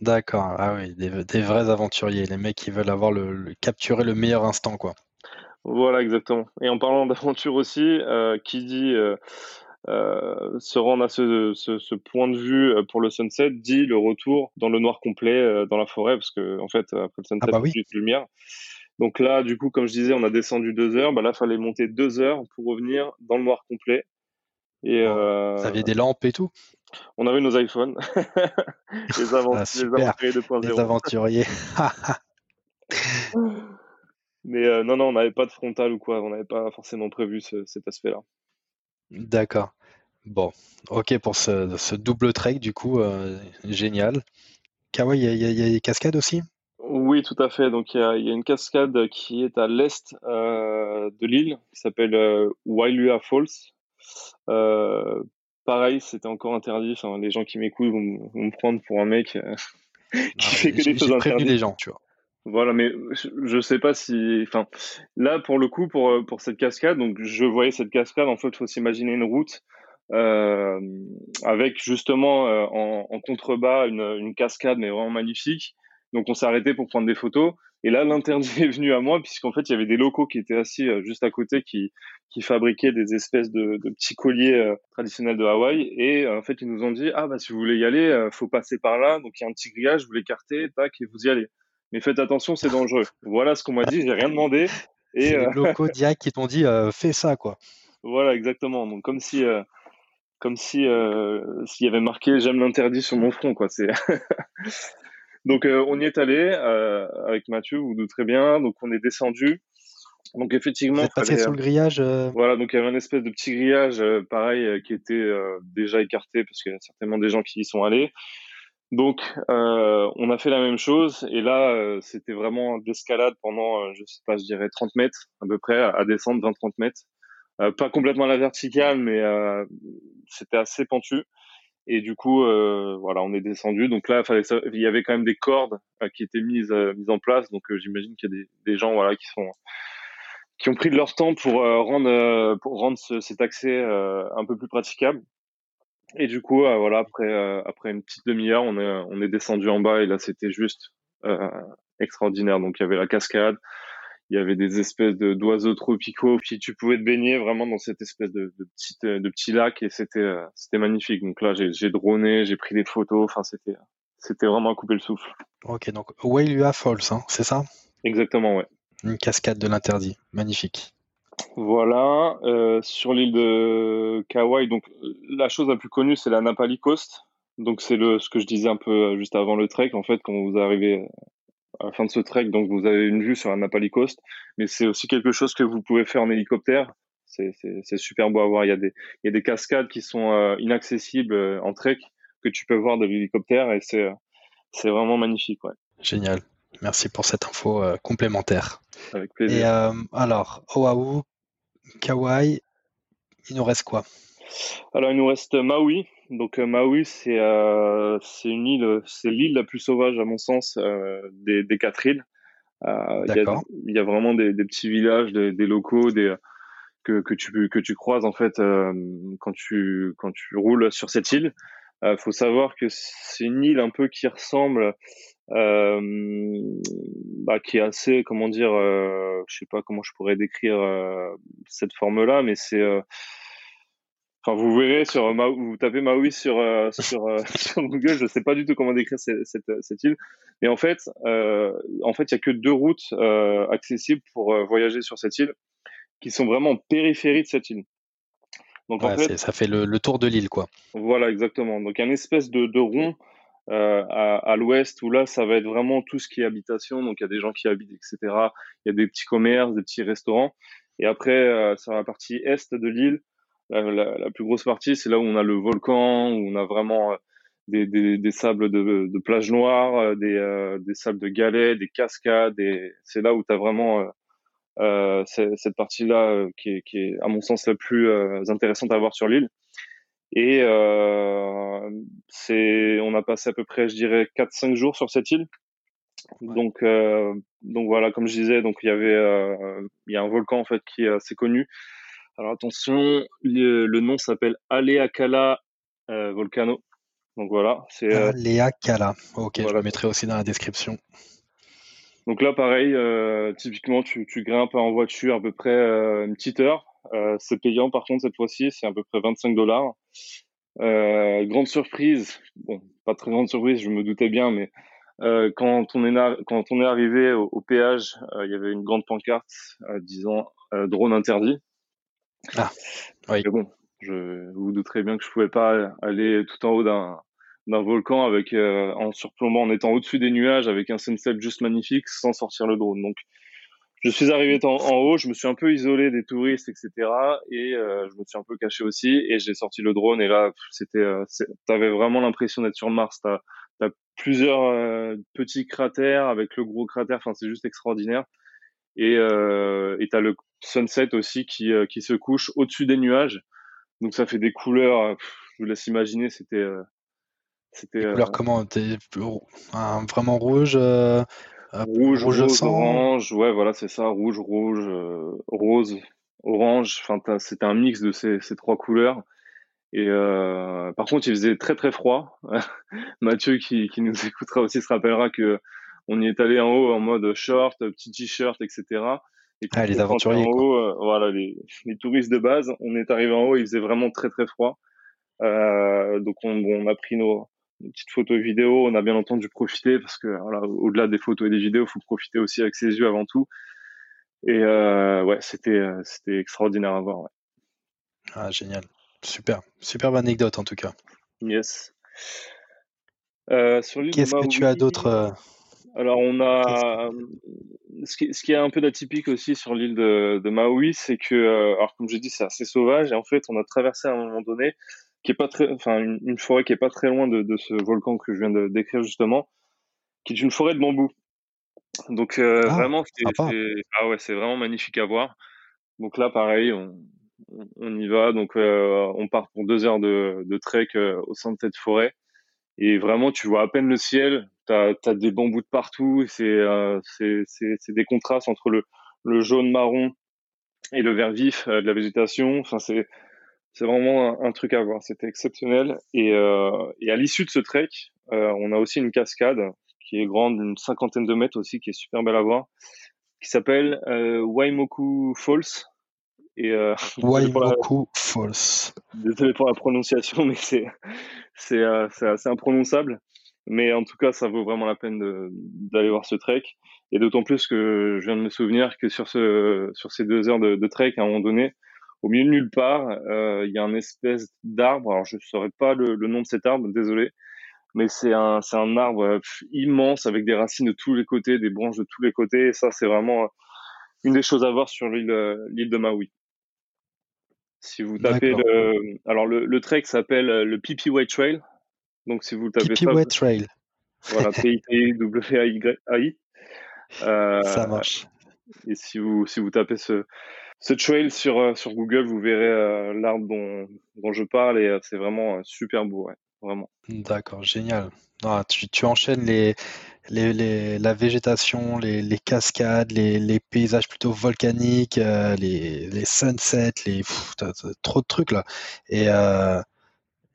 D'accord, ah oui, des, vrais aventuriers, les mecs qui veulent avoir le, capturer le meilleur instant, quoi. Voilà, exactement. Et en parlant <laughs> d'aventure aussi, euh, qui dit euh, euh, se rendre à ce, point de vue pour le sunset dit le retour dans le noir complet dans la forêt, parce que en fait après le sunset, ah bah oui. il lumière. Donc là, du coup, comme je disais, on a descendu deux heures. Bah là, fallait monter deux heures pour revenir dans le noir complet. Et oh, Vous aviez des lampes et tout on avait nos iPhones. <laughs> les, ah, aventuriers 2.0. Les aventuriers. <laughs> Mais euh, non, non, on n'avait pas de frontal ou quoi. On n'avait pas forcément prévu cet aspect-là. D'accord. Bon, ok pour ce, double trek, du coup, euh, génial. Kawa, il y, a des cascades aussi? Oui, tout à fait. Donc, il y, a une cascade qui est à l'est euh, de l'île, qui s'appelle Wailua Falls pareil, c'était encore interdit. Enfin, les gens qui m'écoutent vont, me prendre pour un mec <laughs> qui fait que des choses interdites. les gens, tu vois. Voilà, mais je, sais pas si, enfin, là pour le coup, pour euh, pour cette cascade, donc je voyais cette cascade. En fait, il faut s'imaginer une route euh, avec justement en, en, contrebas une, une cascade, mais vraiment magnifique. Donc on s'est arrêté pour prendre des photos. Et là, <laughs> l'interdit est venu à moi, puisqu'en fait, il y avait des locaux qui étaient assis euh, juste à côté, qui, qui fabriquaient des espèces de, de petits colliers euh, traditionnels de Hawaï. Et euh, en fait, ils nous ont dit, ah bah si vous voulez y aller, faut passer par là. Donc il y a un petit grillage, vous l'écartez, tac, et vous y allez. Mais faites attention, c'est dangereux. Voilà ce qu'on m'a dit, j'ai rien demandé. Et les locaux <laughs> direct qui t'ont dit, fais ça, quoi. Voilà, exactement. Donc comme si comme si s'il y avait marqué j'aime l'interdit sur mon front quoi c'est <laughs> Donc euh, on y est allé euh, avec Mathieu, vous vous très bien. Donc on est descendu. Donc effectivement, vous êtes passé sur le grillage. Euh voilà, donc il y avait un espèce de petit grillage, pareil, qui était déjà écarté parce qu'il y a certainement des gens qui y sont allés. Donc on a fait la même chose et là c'était vraiment d'escalade pendant, je sais pas, je dirais 30 mètres à peu près à, descendre 20-30 mètres. pas complètement à la verticale, mais c'était assez pentu. Et du coup, euh, voilà, on est descendu. Donc là, il y avait quand même des cordes euh, qui étaient mises, euh, mises en place. Donc j'imagine qu'il y a des, gens, voilà, qui sont qui ont pris de leur temps pour rendre pour rendre cet accès un peu plus praticable. Et du coup, voilà, après après une petite demi-heure, on est on est descendu en bas et là, c'était juste extraordinaire. Donc il y avait la cascade, il y avait des espèces de d'oiseaux tropicaux. Puis tu pouvais te baigner vraiment dans cette espèce de, de petite de petit lac et c'était euh, c'était magnifique. Donc là j'ai j'ai droné j'ai pris des photos. Enfin c'était c'était vraiment à couper le souffle. Ok donc Wailua Falls hein, c'est ça? Exactement ouais. Une cascade de l'interdit. Magnifique voilà euh, sur l'île de Kauai donc la chose la plus connue c'est la Napali Coast donc c'est le ce que je disais un peu euh, juste avant le trek en fait quand vous arrivez à la fin de ce trek, donc vous avez une vue sur la Napali Coast, mais c'est aussi quelque chose que vous pouvez faire en hélicoptère. C'est super beau à voir. Il y a des, il y a des cascades qui sont euh, inaccessibles euh, en trek que tu peux voir de l'hélicoptère et c'est euh, c'est vraiment magnifique. Ouais. Génial. Merci pour cette info complémentaire. Avec plaisir. Et alors, Oahu, Kauai, il nous reste quoi? Alors, il nous reste Maui. Donc euh, Maui, c'est euh, une île, c'est l'île la plus sauvage à mon sens euh, des, des quatre îles. Il y, a, il y a vraiment des, des petits villages, des, des, locaux, des que, que tu que tu croises en fait quand tu quand tu roules sur cette île. Il faut savoir que c'est une île un peu qui ressemble, euh, bah, qui est assez, comment dire, euh, je sais pas comment je pourrais décrire cette forme-là, mais c'est Enfin, vous verrez sur vous tapez Maui sur euh, <laughs> sur, euh, <laughs> sur Google, je sais pas du tout comment décrire cette, cette, cette île. Mais en fait, euh, en fait, il y a que deux routes euh, accessibles pour voyager sur cette île, qui sont vraiment en périphérie de cette île. Donc en fait, ça fait le, le tour de l'île, quoi. Voilà, exactement. Donc un espèce de, de rond à, à l'ouest où là, ça va être vraiment tout ce qui est habitation. Donc il y a des gens qui habitent, etc. Il y a des petits commerces, des petits restaurants. Et après, sur la partie est de l'île, la, la, plus grosse partie, c'est là où on a le volcan, où on a vraiment euh, des, des, des sables de, de plage noire, euh, des, euh, des sables de galets, des cascades. C'est là où tu as vraiment euh, cette partie-là qui est, qui est, à mon sens, la plus intéressante à voir sur l'île. Et euh, c'est, on a passé à peu près, je dirais, 4-5 jours sur cette île. Donc, donc voilà, comme je disais, donc il y avait, il y a un volcan en fait qui est assez connu. Alors attention, le, nom s'appelle Aleakala Volcano. Donc voilà, c'est. Aleakala. Ok, je le mettrai aussi dans la description. Donc là, pareil, typiquement, tu, tu grimpes en voiture à peu près une petite heure. c'est payant par contre cette fois-ci, c'est à peu près 25 dollars. Grande surprise, bon, pas très grande surprise, je me doutais bien, mais euh, quand, on est quand on est arrivé au, péage, euh, il y avait une grande pancarte euh, disant drone interdit. Ah, oui. bon, je vous, vous douterez bien que je pouvais pas aller tout en haut d'un d'un volcan avec en surplombant, en étant au-dessus des nuages avec un sunset juste magnifique sans sortir le drone. Donc je suis arrivé en, en, haut, je me suis un peu isolé des touristes, etc. Et je me suis un peu caché aussi. Et j'ai sorti le drone. Et là, c'était, t'avais vraiment l'impression d'être sur Mars. T'as as plusieurs euh, petits cratères avec le gros cratère. Enfin, c'est juste extraordinaire. Et euh, et t'as le sunset aussi qui euh, qui se couche au-dessus des nuages. Donc ça fait des couleurs. je vous laisse imaginer. C'était euh, c'était. Couleurs comment un, Vraiment rouge. Rouge, rose, orange. Ouais, voilà, c'est ça. Rouge, rouge, rose, orange. Enfin, c'était un mix de ces, ces trois couleurs. Et euh, par contre, il faisait très très froid. <laughs> Mathieu, qui, qui, nous <laughs> écoutera aussi, se rappellera que on y est allé en haut en mode short, petit t-shirt, etc. Et puis, ah, les aventuriers. En haut, euh, voilà, les, les, touristes de base. On est arrivé en haut, il faisait vraiment très très froid. Euh, donc on, on, a pris nos, nos, petites photos et vidéos. On a bien entendu profiter parce que voilà, au-delà des photos et des vidéos, il faut profiter aussi avec ses yeux avant tout. Et euh, ouais, c'était euh, c'était extraordinaire à voir. Ouais. Ah génial. Super, superbe anecdote en tout cas. Yes. Euh, Qu'est-ce que tu as d'autre Alors on a ce qui, ce qui, est un peu d'atypique aussi sur l'île de, de, Maui, c'est que alors comme je dis c'est assez sauvage et en fait on a traversé à un moment donné qui est pas très, enfin une, forêt qui est pas très loin de, de, ce volcan que je viens de décrire justement, qui est une forêt de bambou. Donc ah, vraiment c'est ah ouais c'est vraiment magnifique à voir. Donc là pareil on, on y va. Donc, euh, on part pour deux heures de, de trek euh, au sein de cette forêt. Et vraiment, tu vois à peine le ciel. Tu as, des bambous de partout. Euh, c'est c'est des contrastes entre le, le jaune marron et le vert vif de la végétation. Enfin, c'est c'est vraiment un, truc à voir. C'était exceptionnel. Et, et à l'issue de ce trek, on a aussi une cascade qui est grande, d'une cinquantaine de mètres aussi, qui est super belle à voir, qui s'appelle Waimoku Falls. Et euh, <laughs> beaucoup false. Désolé pour la prononciation, mais c'est c'est euh, assez imprononçable. Mais en tout cas, ça vaut vraiment la peine d'aller voir ce trek. Et d'autant plus que je viens de me souvenir que sur ce sur ces deux heures de, de trek, à un moment donné, au milieu de nulle part, euh, il y a un espèce d'arbre. Alors je ne saurais pas le, le, nom de cet arbre, désolé, mais c'est un c'est un arbre euh, immense avec des racines de tous les côtés, des branches de tous les côtés. Et ça, c'est vraiment une des choses à voir sur l'île l'île de Maui. Si vous tapez le, alors le, le trek s'appelle euh, le Pipi Trail. Donc si vous tapez Pipi Way Trail. Voilà, P I W A. <laughs> Euh, ça marche. Et si vous si vous tapez ce ce trail sur euh, sur Google, vous verrez euh, l'arbre dont dont je parle et c'est vraiment super beau, ouais, vraiment. D'accord, génial. Non, tu, tu enchaînes les les, la végétation, les, cascades, les, paysages plutôt volcaniques, euh, les, sunsets, les, trop de trucs là. Et, euh,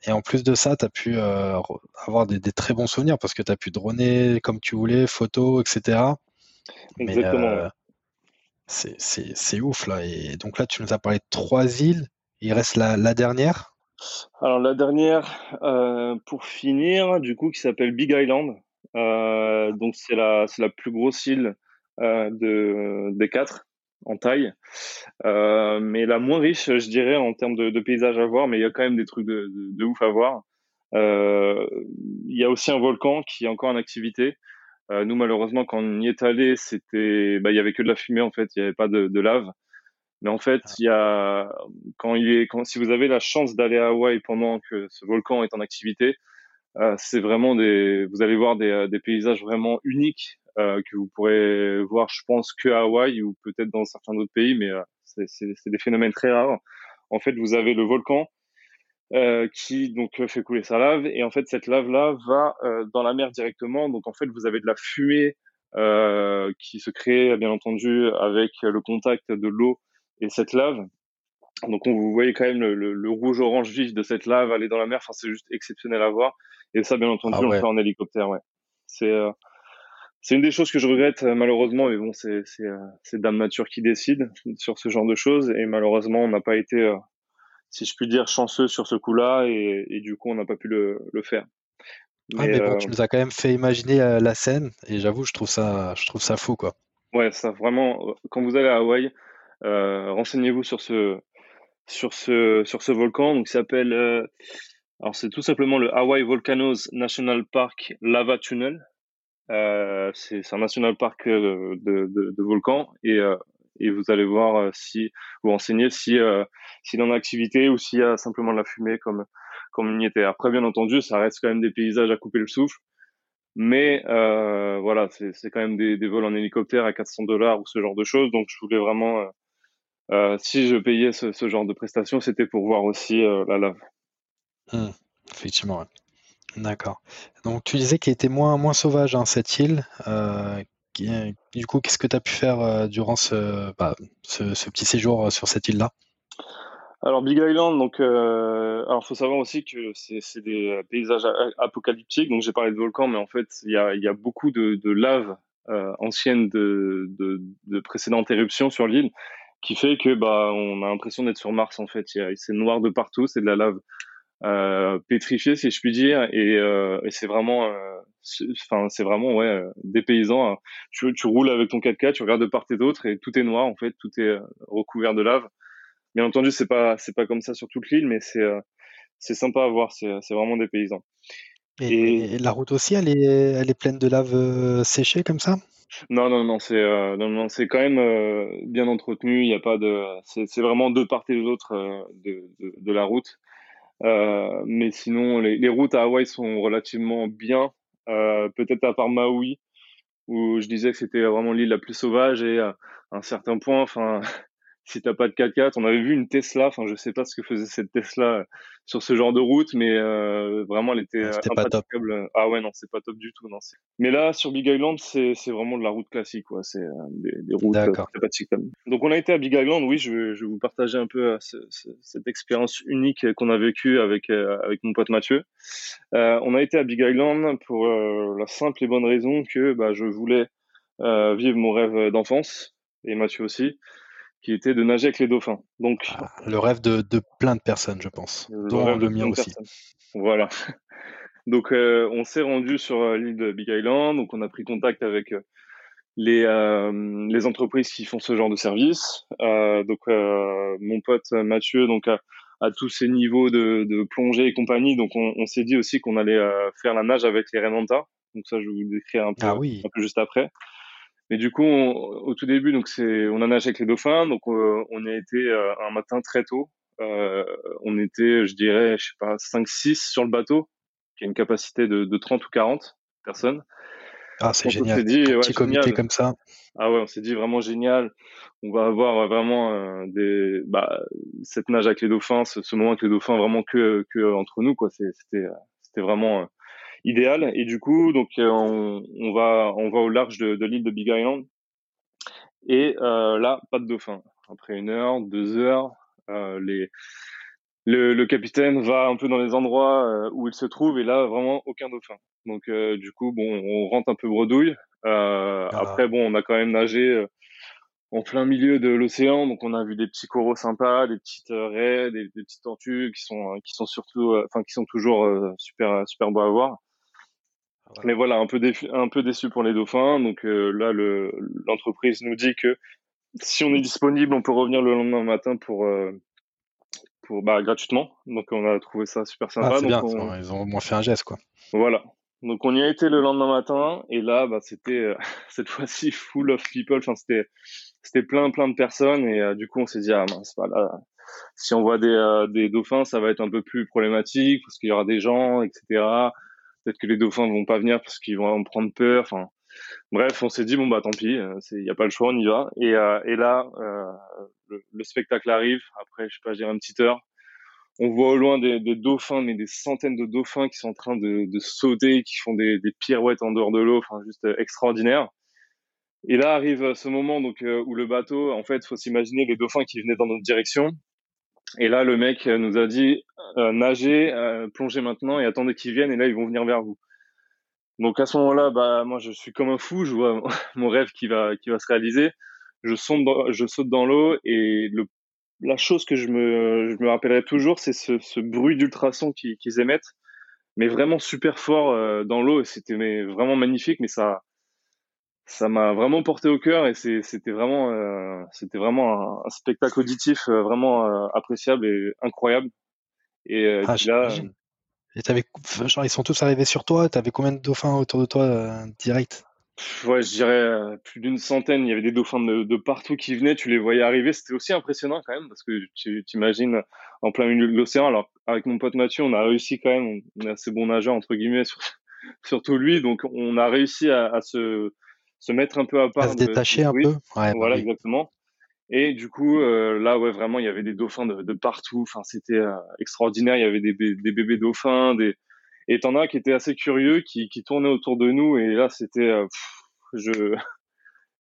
et en plus de ça, tu as pu euh, avoir des, très bons souvenirs parce que tu as pu droner comme tu voulais, photos, etc. Exactement. C'est ouf là. Et donc là, tu nous as parlé de trois îles. Il reste la, la dernière. Alors la dernière, pour finir, du coup, qui s'appelle Big Island. Euh, donc c'est la, la plus grosse île euh, de, des quatre en taille, euh, mais la moins riche, je dirais, en termes de, de paysages à voir, mais il y a quand même des trucs de, de, ouf à voir. Euh, il y a aussi un volcan qui est encore en activité. Euh, nous, malheureusement, quand on y est allé, c'était, bah, il y avait que de la fumée en fait, il n'y avait pas de, de lave. Mais en fait, il y a quand il est, quand si vous avez la chance d'aller à Hawaï pendant que ce volcan est en activité, euh, c'est vraiment des, vous allez voir des, euh, des paysages vraiment uniques euh, que vous pourrez voir, je pense, que à Hawaï ou peut-être dans certains autres pays, mais c'est des phénomènes très rares. En fait, vous avez le volcan euh, qui donc fait couler sa lave et en fait cette lave là va euh, dans la mer directement donc en fait vous avez de la fumée qui se crée bien entendu avec le contact de l'eau et cette lave. Donc on, vous voyez quand même le, rouge-orange vif de cette lave aller dans la mer. Enfin, c'est juste exceptionnel à voir. Et ça, bien entendu, ah on le fait en hélicoptère. Ouais. C'est c'est une des choses que je regrette euh, malheureusement, mais bon, c'est c'est euh, c'est Dame Nature qui décide sur ce genre de choses et malheureusement, on n'a pas été, euh, si je puis dire, chanceux sur ce coup-là et, et du coup, on n'a pas pu le, le faire. Mais, mais bon, tu nous as quand même fait imaginer la scène et j'avoue, je trouve ça, je trouve ça fou, quoi. Ouais, ça vraiment. Quand vous allez à Hawaï, euh, renseignez-vous sur ce sur ce sur ce volcan. Donc, s'appelle. alors, c'est tout simplement le Hawaii Volcanoes National Park Lava Tunnel. Euh, c'est un national park euh, de, de, de volcans et, euh, et vous allez voir si vous renseignez si s'il en a activité ou s'il y a simplement de la fumée comme comme il. Après, bien entendu, ça reste quand même des paysages à couper le souffle. Mais euh, voilà, c'est quand même des, vols en hélicoptère à 400 dollars ou ce genre de choses. Donc, je voulais vraiment, euh, si je payais ce, genre de prestations, c'était pour voir aussi la lave. Mmh, effectivement. D'accord. Donc tu disais qu'il était moins, moins sauvage, hein, cette île. Euh, du coup, qu'est-ce que tu as pu faire euh, durant ce, bah, ce, petit séjour euh, sur cette île-là? Alors Big Island, donc alors faut savoir aussi que c'est des paysages apocalyptiques. Donc j'ai parlé de volcans, mais en fait il y a, beaucoup de, lave ancienne de, de, précédentes éruptions sur l'île, qui fait que bah on a l'impression d'être sur Mars en fait. C'est noir de partout, c'est de la lave euh, pétrifié si je puis dire et, euh, et c'est vraiment euh, enfin c'est vraiment ouais euh, dépaysant hein. tu, tu roules avec ton 4x4 tu regardes de part et d'autre et tout est noir en fait tout est recouvert de lave bien entendu c'est pas c'est pas comme ça sur toute l'île mais c'est c'est sympa à voir c'est c'est vraiment dépaysant et, et, la route aussi elle est elle est pleine de lave séchée comme ça? Non, non, non, c'est non, non, c'est quand même bien entretenu. Il n'y a pas de, c'est vraiment deux part et d'autre de, de, de, la route. Euh, mais sinon, les, les, routes à Hawaï sont relativement bien. Euh, peut-être à part Maui, où je disais que c'était vraiment l'île la plus sauvage et à un certain point, enfin, si t'as pas de 4x4, on avait vu une Tesla, enfin je sais pas ce que faisait cette Tesla euh, sur ce genre de route, mais euh, vraiment elle était pas top. Ah ouais non c'est pas top du tout non. Mais là sur Big Island c'est vraiment de la route classique quoi, c'est euh, des, des, routes sympathiques comme. Donc on a été à Big Island, oui je vais, je vais vous partager un peu ce, cette expérience unique qu'on a vécue avec avec mon pote Mathieu. on a été à Big Island pour la simple et bonne raison que bah, je voulais vivre mon rêve d'enfance et Mathieu aussi qui était de nager avec les dauphins. Donc, ah, le rêve de, plein de personnes, je pense, le dont le mien aussi. Voilà. <laughs> Donc, euh, on s'est rendu sur euh, l'île de Big Island. Donc, on a pris contact avec euh, les, entreprises qui font ce genre de service. donc, mon pote Mathieu, donc à, tous ces niveaux de, plongée et compagnie. Donc, on, s'est dit aussi qu'on allait faire la nage avec les Renanta. Donc, ça, je vais vous décrire un peu, ah un peu juste après. Mais du coup, au tout début, donc c'est, on a nagé avec les dauphins, donc euh, on, a été euh, un matin très tôt. Euh, on était, je dirais, je sais pas, 5-6 sur le bateau, qui a une capacité de, de 30 ou 40 personnes. Ah, c'est génial. Dit, un petit comité comme ça. Ah ouais, on s'est dit vraiment génial. On va avoir vraiment des, bah, cette nage avec les dauphins, ce, moment avec les dauphins, vraiment que, que entre nous, quoi. C'était, c'était vraiment idéal. Et du coup, donc euh, on, on va on va au large de, de l'île de Big Island. Et euh, là, pas de dauphin. Après une heure, deux heures, euh, les le, le, capitaine va un peu dans les endroits euh, où il se trouve et là vraiment aucun dauphin. Donc euh, du coup bon on rentre un peu bredouille. Euh, ah. Après bon on a quand même nagé en plein milieu de l'océan donc on a vu des petits coraux sympas, des petites raies, des, des petites tortues qui sont qui sont surtout enfin qui sont toujours super super beaux à voir. Mais voilà, un peu, déçu, un peu déçu pour les dauphins. Donc euh, là, l'entreprise nous dit que si on est disponible, on peut revenir le lendemain matin pour, euh, pour bah, gratuitement. Donc on a trouvé ça super sympa. Ah, bien, on... ils ont au moins fait un geste, quoi. Voilà. Donc on y a été le lendemain matin et là, bah, c'était euh, <laughs> cette fois-ci full of people. Enfin, c'était c'était plein plein de personnes et du coup on s'est dit ah mince, voilà. Si on voit des, des dauphins, ça va être un peu plus problématique parce qu'il y aura des gens, etc peut-être que les dauphins vont pas venir parce qu'ils vont en prendre peur. Enfin, bref, on s'est dit bon bah tant pis, il euh, n'y a pas le choix, on y va. Et, euh, là, euh, le, spectacle arrive. Après, je sais pas, je dirais une petite heure. On voit au loin des, dauphins, mais des centaines de dauphins qui sont en train de, sauter, qui font des, des pirouettes en dehors de l'eau, enfin juste extraordinaire. Et là arrive ce moment donc où le bateau, en fait, faut s'imaginer les dauphins qui venaient dans notre direction. Et là, le mec nous a dit nagez, plongez maintenant et attendez qu'ils viennent. Et là, ils vont venir vers vous. Donc à ce moment-là, bah moi je suis comme un fou, je vois <laughs> mon rêve qui va qui va se réaliser. Je saute dans, l'eau et la chose que je me je me rappellerai toujours, c'est ce, ce bruit d'ultrasons qu'ils émettent, mais vraiment super fort euh, dans l'eau. C'était vraiment magnifique, mais ça ça m'a vraiment porté au cœur et c'était vraiment euh, c'était vraiment un, spectacle auditif euh, vraiment appréciable et incroyable. Et ah, là, et t'avais, genre, ils sont tous arrivés sur toi. T'avais combien de dauphins autour de toi euh, direct? Ouais, je dirais euh, plus d'une centaine. Il y avait des dauphins de, partout qui venaient. Tu les voyais arriver. C'était aussi impressionnant quand même parce que tu t'imagines en plein milieu de l'océan. Alors avec mon pote Mathieu, on a réussi quand même. On est assez bon nageur entre guillemets, <laughs> surtout lui. Donc on a réussi à, se se mettre un peu à part. À se détacher un peu. Ouais, bah voilà, exactement. Et du coup, euh, là, ouais, vraiment, il y avait des dauphins de, de partout. Enfin, c'était euh, extraordinaire. Il y avait des, des, bébés dauphins, des et t'en as qui étaient assez curieux, qui, qui tournaient autour de nous. Et là, c'était, euh, je,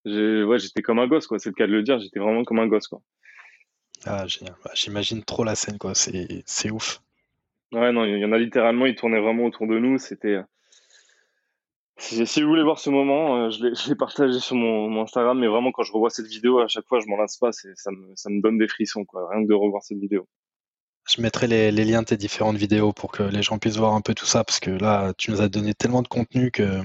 <laughs> ouais, j'étais comme un gosse, quoi. C'est le cas de le dire. J'étais vraiment comme un gosse, quoi. Ah, génial. Bah, j'imagine trop la scène, quoi. C'est, c'est ouf. Ouais, non, il y en a littéralement. Ils tournaient vraiment autour de nous. C'était si, vous voulez voir ce moment, euh, je l'ai <laughs> partagé sur mon, Instagram, mais vraiment quand je revois cette vidéo, à chaque fois je m'en lasse pas, ça me, donne des frissons, quoi, rien que de revoir cette vidéo. Je mettrai les, liens de tes différentes vidéos pour que les gens puissent voir un peu tout ça, parce que là, tu nous as donné tellement de contenu que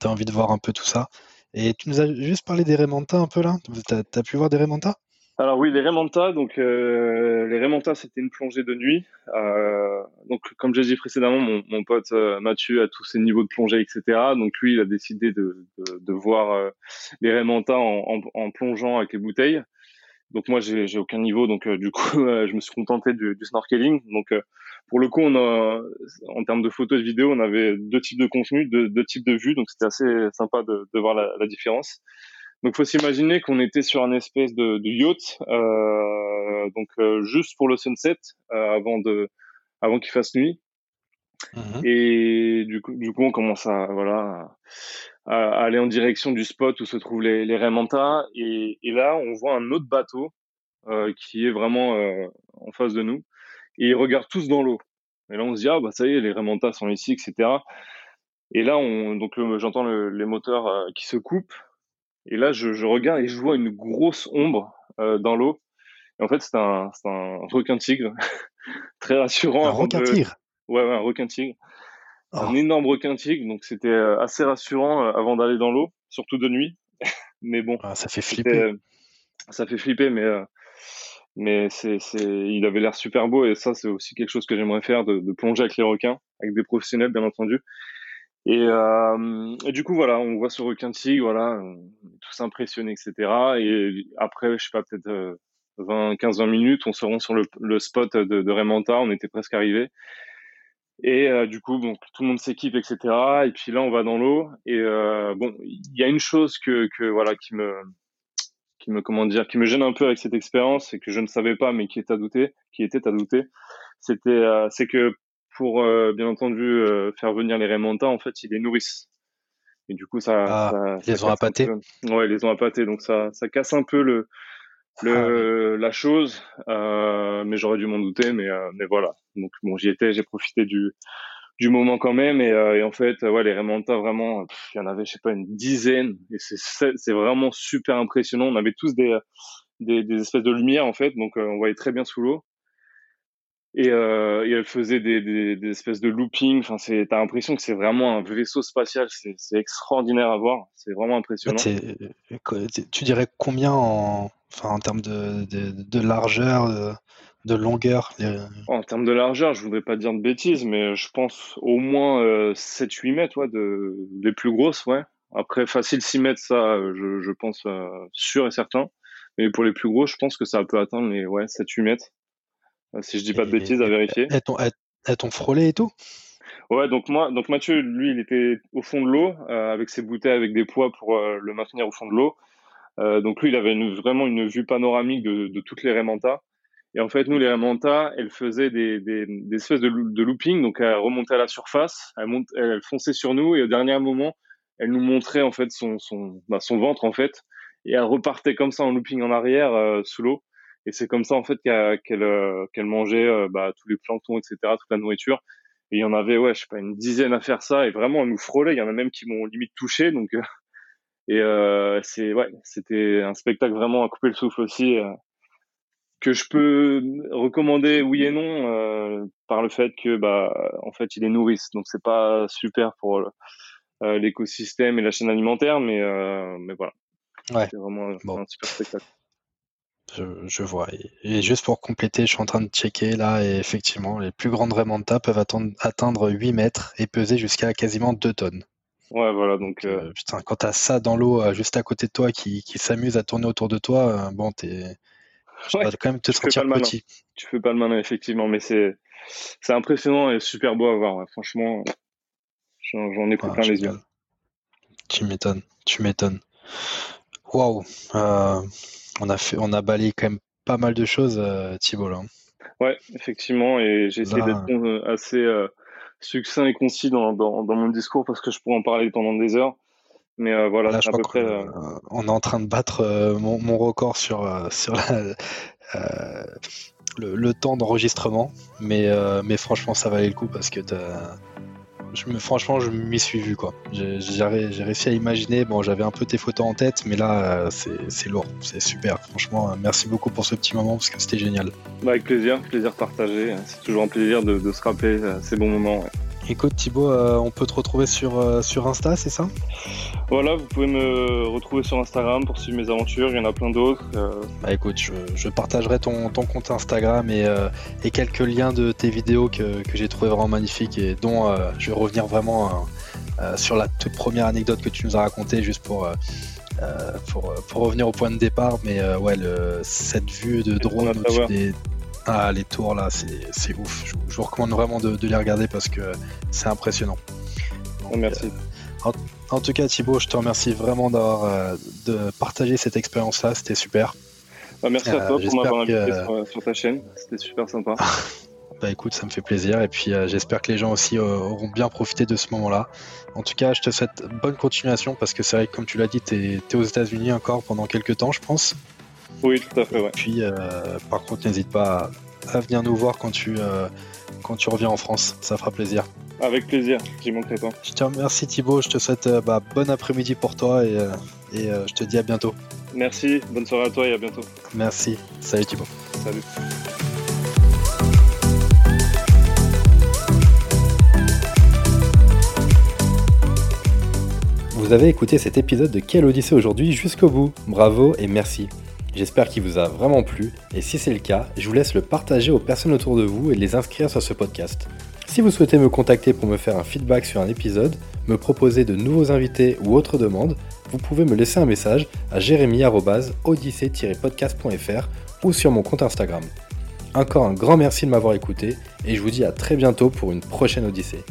tu as envie de voir un peu tout ça. Et tu nous as juste parlé des Remonta un peu là? Tu as, pu voir des Remonta alors oui, les Remonta, donc euh, les Remonta, c'était une plongée de nuit. Euh, donc comme j'ai dit précédemment, mon, mon pote euh, Mathieu a tous ses niveaux de plongée, etc. Donc lui, il a décidé de, de, de voir euh, les Remonta en, en, en, plongeant avec les bouteilles. Donc moi, j'ai aucun niveau, donc du coup, <laughs> je me suis contenté du, du snorkeling. Donc pour le coup, on a, en termes de photos et de vidéos, on avait deux types de contenus, deux, deux types de vues, donc c'était assez sympa de, de voir la, la différence. Donc, faut s'imaginer qu'on était sur un espèce de, de yacht, euh, donc euh, juste pour le sunset, euh, avant de, avant qu'il fasse nuit. Mhm. Et du coup, du coup, on commence à voilà à, aller en direction du spot où se trouvent les, les Raymanta. Et, et là, on voit un autre bateau euh, qui est vraiment euh, en face de nous. Et ils regardent tous dans l'eau. Et là, on se dit ah bah ça y est, les Raymanta sont ici, etc. Et là, on donc j'entends le, les moteurs qui se coupent. Et là, je, je, regarde et je vois une grosse ombre euh, dans l'eau. Et en fait, c'est un, un requin tigre, <laughs> très rassurant. Un requin tigre. Ouais, ouais, un requin tigre. Un oh. énorme requin tigre, donc c'était euh, assez rassurant euh, avant d'aller dans l'eau, surtout de nuit. <laughs> mais bon, ah, ça fait flipper. Ça fait flipper, mais mais c'est, c'est, il avait l'air super beau et ça, c'est aussi quelque chose que j'aimerais faire, de, de plonger avec les requins, avec des professionnels, bien entendu. Et, euh, du coup, voilà, on voit ce requin tigre, voilà, tous impressionnés, etc. Et après, je sais pas, peut-être 20, 15, 20 minutes, on se rend sur le, le spot de, de Raymanta, on était presque arrivé. Et euh, du coup, bon, tout le monde s'équipe, etc. Et puis là, on va dans l'eau. Et euh, bon, il y a une chose que, que voilà, qui me, qui me, comment dire, qui me gêne un peu avec cette expérience, et que je ne savais pas, mais qui est à douter, qui était à douter, c'était, euh, c'est que pour euh, bien entendu euh, faire venir les Raymonta, en fait, ils les nourrissent. Et du coup, ça, ah, les ont appâtés. Ouais, ils les ont appâtés. Donc ça, ça casse un peu le, le ah la chose. Euh, mais j'aurais dû m'en douter. Mais, mais voilà. Donc bon, j'y étais, j'ai profité du du moment quand même. Et, et en fait, ouais, les Raymonta, vraiment, il y en avait, je sais pas, une dizaine. Et c'est c'est vraiment super impressionnant. On avait tous des des, des espèces de lumière en fait, donc on voyait très bien sous l'eau et, euh, et elle faisait des, des, des, espèces de looping. Enfin, c'est, t'as l'impression que c'est vraiment un vaisseau spatial. C'est, c'est extraordinaire à voir. C'est vraiment impressionnant. tu dirais combien en, enfin, en termes de, de, de largeur, de, longueur En termes de largeur, je voudrais pas dire de bêtises, mais je pense au moins euh, 7-8 mètres, ouais, de, les plus grosses, ouais. Après, facile 6 mètres, ça, je, je pense euh, sûr et certain. Mais pour les plus gros, je pense que ça peut atteindre les ouais, 7-8 mètres. Euh, si je dis pas de bêtises, à vérifier. Elles t'ont frôlé et tout? Ouais, donc moi, donc Mathieu, lui, il était au fond de l'eau euh, avec ses bouteilles avec des poids pour euh, le maintenir au fond de l'eau. Euh, donc lui, il avait une, vraiment une vue panoramique de, de toutes les Raymanta. Et en fait, nous, les Raymanta, elles faisaient des, des, des espèces de, de, looping, donc elles remontaient à la surface, elles, elles fonçaient sur nous, et au dernier moment, elle nous montrait en fait son son bah, son ventre en fait et elle repartait comme ça en looping en arrière sous l'eau et c'est comme ça en fait qu'elle euh, qu'elle mangeait euh, bah, tous les planctons etc toute la nourriture. Et il y en avait ouais je sais pas une dizaine à faire ça et vraiment elle nous frôlait. Il y en a même qui m'ont limite touché donc <laughs> et c'est ouais c'était un spectacle vraiment à couper le souffle aussi que je peux recommander oui et non par le fait que bah en fait il est nourrice. Donc c'est pas super pour l'écosystème et la chaîne alimentaire mais mais voilà. Ouais. C'est vraiment un super spectacle. Je, vois. Et, juste pour compléter, je suis en train de checker là, et effectivement, les plus grandes Remanta peuvent atteindre 8 mètres et peser jusqu'à quasiment 2 tonnes. Ouais, voilà, donc. Euh, euh, putain, quand t'as ça dans l'eau euh, juste à côté de toi qui, qui s'amuse à tourner autour de toi, bon, t'es. Tu vas quand même te sentir petit. Tu fais pas le malin, effectivement, mais c'est c'est impressionnant et super beau à voir. Franchement, j'en ai pris plein les yeux. Tu m'étonnes, tu m'étonnes. Waouh, on a fait, on a balayé quand même pas mal de choses, euh, Thibault là. Ouais, effectivement, et j'ai essayé d'être euh, assez succinct et concis dans, dans, mon discours parce que je pourrais en parler pendant des heures. Mais voilà, à peu près. On est en train de battre mon, mon, record sur, sur le, le, temps d'enregistrement, mais, mais franchement, ça valait le coup parce que franchement, je m'y suis vu quoi. J'ai réussi à imaginer. Bon, j'avais un peu tes photos en tête, mais là, c'est lourd, c'est super. Franchement, merci beaucoup pour ce petit moment parce que c'était génial. Bah, avec plaisir, plaisir partagé. C'est toujours un plaisir de, de se rappeler euh, ces bons moments. Écoute Thibaut, euh, on peut te retrouver sur, euh, sur Insta, c'est ça? Voilà, vous pouvez me retrouver sur Instagram pour suivre mes aventures, il y en a plein d'autres. Euh. Bah écoute, je, partagerai ton, ton, compte Instagram et, et, quelques liens de tes vidéos que, que j'ai trouvé vraiment magnifiques et dont je vais revenir vraiment sur la toute première anecdote que tu nous as racontée juste pour... pour, pour, revenir au point de départ, mais ouais, le, cette vue de drone au-dessus des, ah, les tours là, c'est ouf. Je, vous recommande vraiment de, les regarder parce que c'est impressionnant. Merci. Euh, en, tout cas, Thibaut, je te remercie vraiment d'avoir euh, de partager cette expérience-là. C'était super. Bah, merci à toi pour m'avoir invité sur, ta chaîne. C'était super sympa. <laughs> bah écoute, ça me fait plaisir. Et puis euh, j'espère que les gens aussi auront bien profité de ce moment-là. En tout cas, je te souhaite bonne continuation parce que c'est vrai que, comme tu l'as dit, tu es, aux États-Unis encore pendant quelques temps, je pense. Oui, tout à fait, ouais. Puis, euh, par contre, n'hésite pas à, venir nous voir quand tu, euh, quand tu reviens en France. Ça fera plaisir. Avec plaisir, j'y manquerai pas. Je te remercie Thibaut, je te souhaite euh, bah, bon après-midi pour toi et, et je te dis à bientôt. Merci, bonne soirée à toi et à bientôt. Merci, salut Thibaut. Salut. Vous avez écouté cet épisode de Quelle Odyssée aujourd'hui jusqu'au bout. Bravo et merci. J'espère qu'il vous a vraiment plu et si c'est le cas, je vous laisse le partager aux personnes autour de vous et les inscrire sur ce podcast. Si vous souhaitez me contacter pour me faire un feedback sur un épisode, me proposer de nouveaux invités ou autres demandes, vous pouvez me laisser un message à jérémy-odyssée-podcast.fr ou sur mon compte Instagram. Encore un grand merci de m'avoir écouté et je vous dis à très bientôt pour une prochaine Odyssée.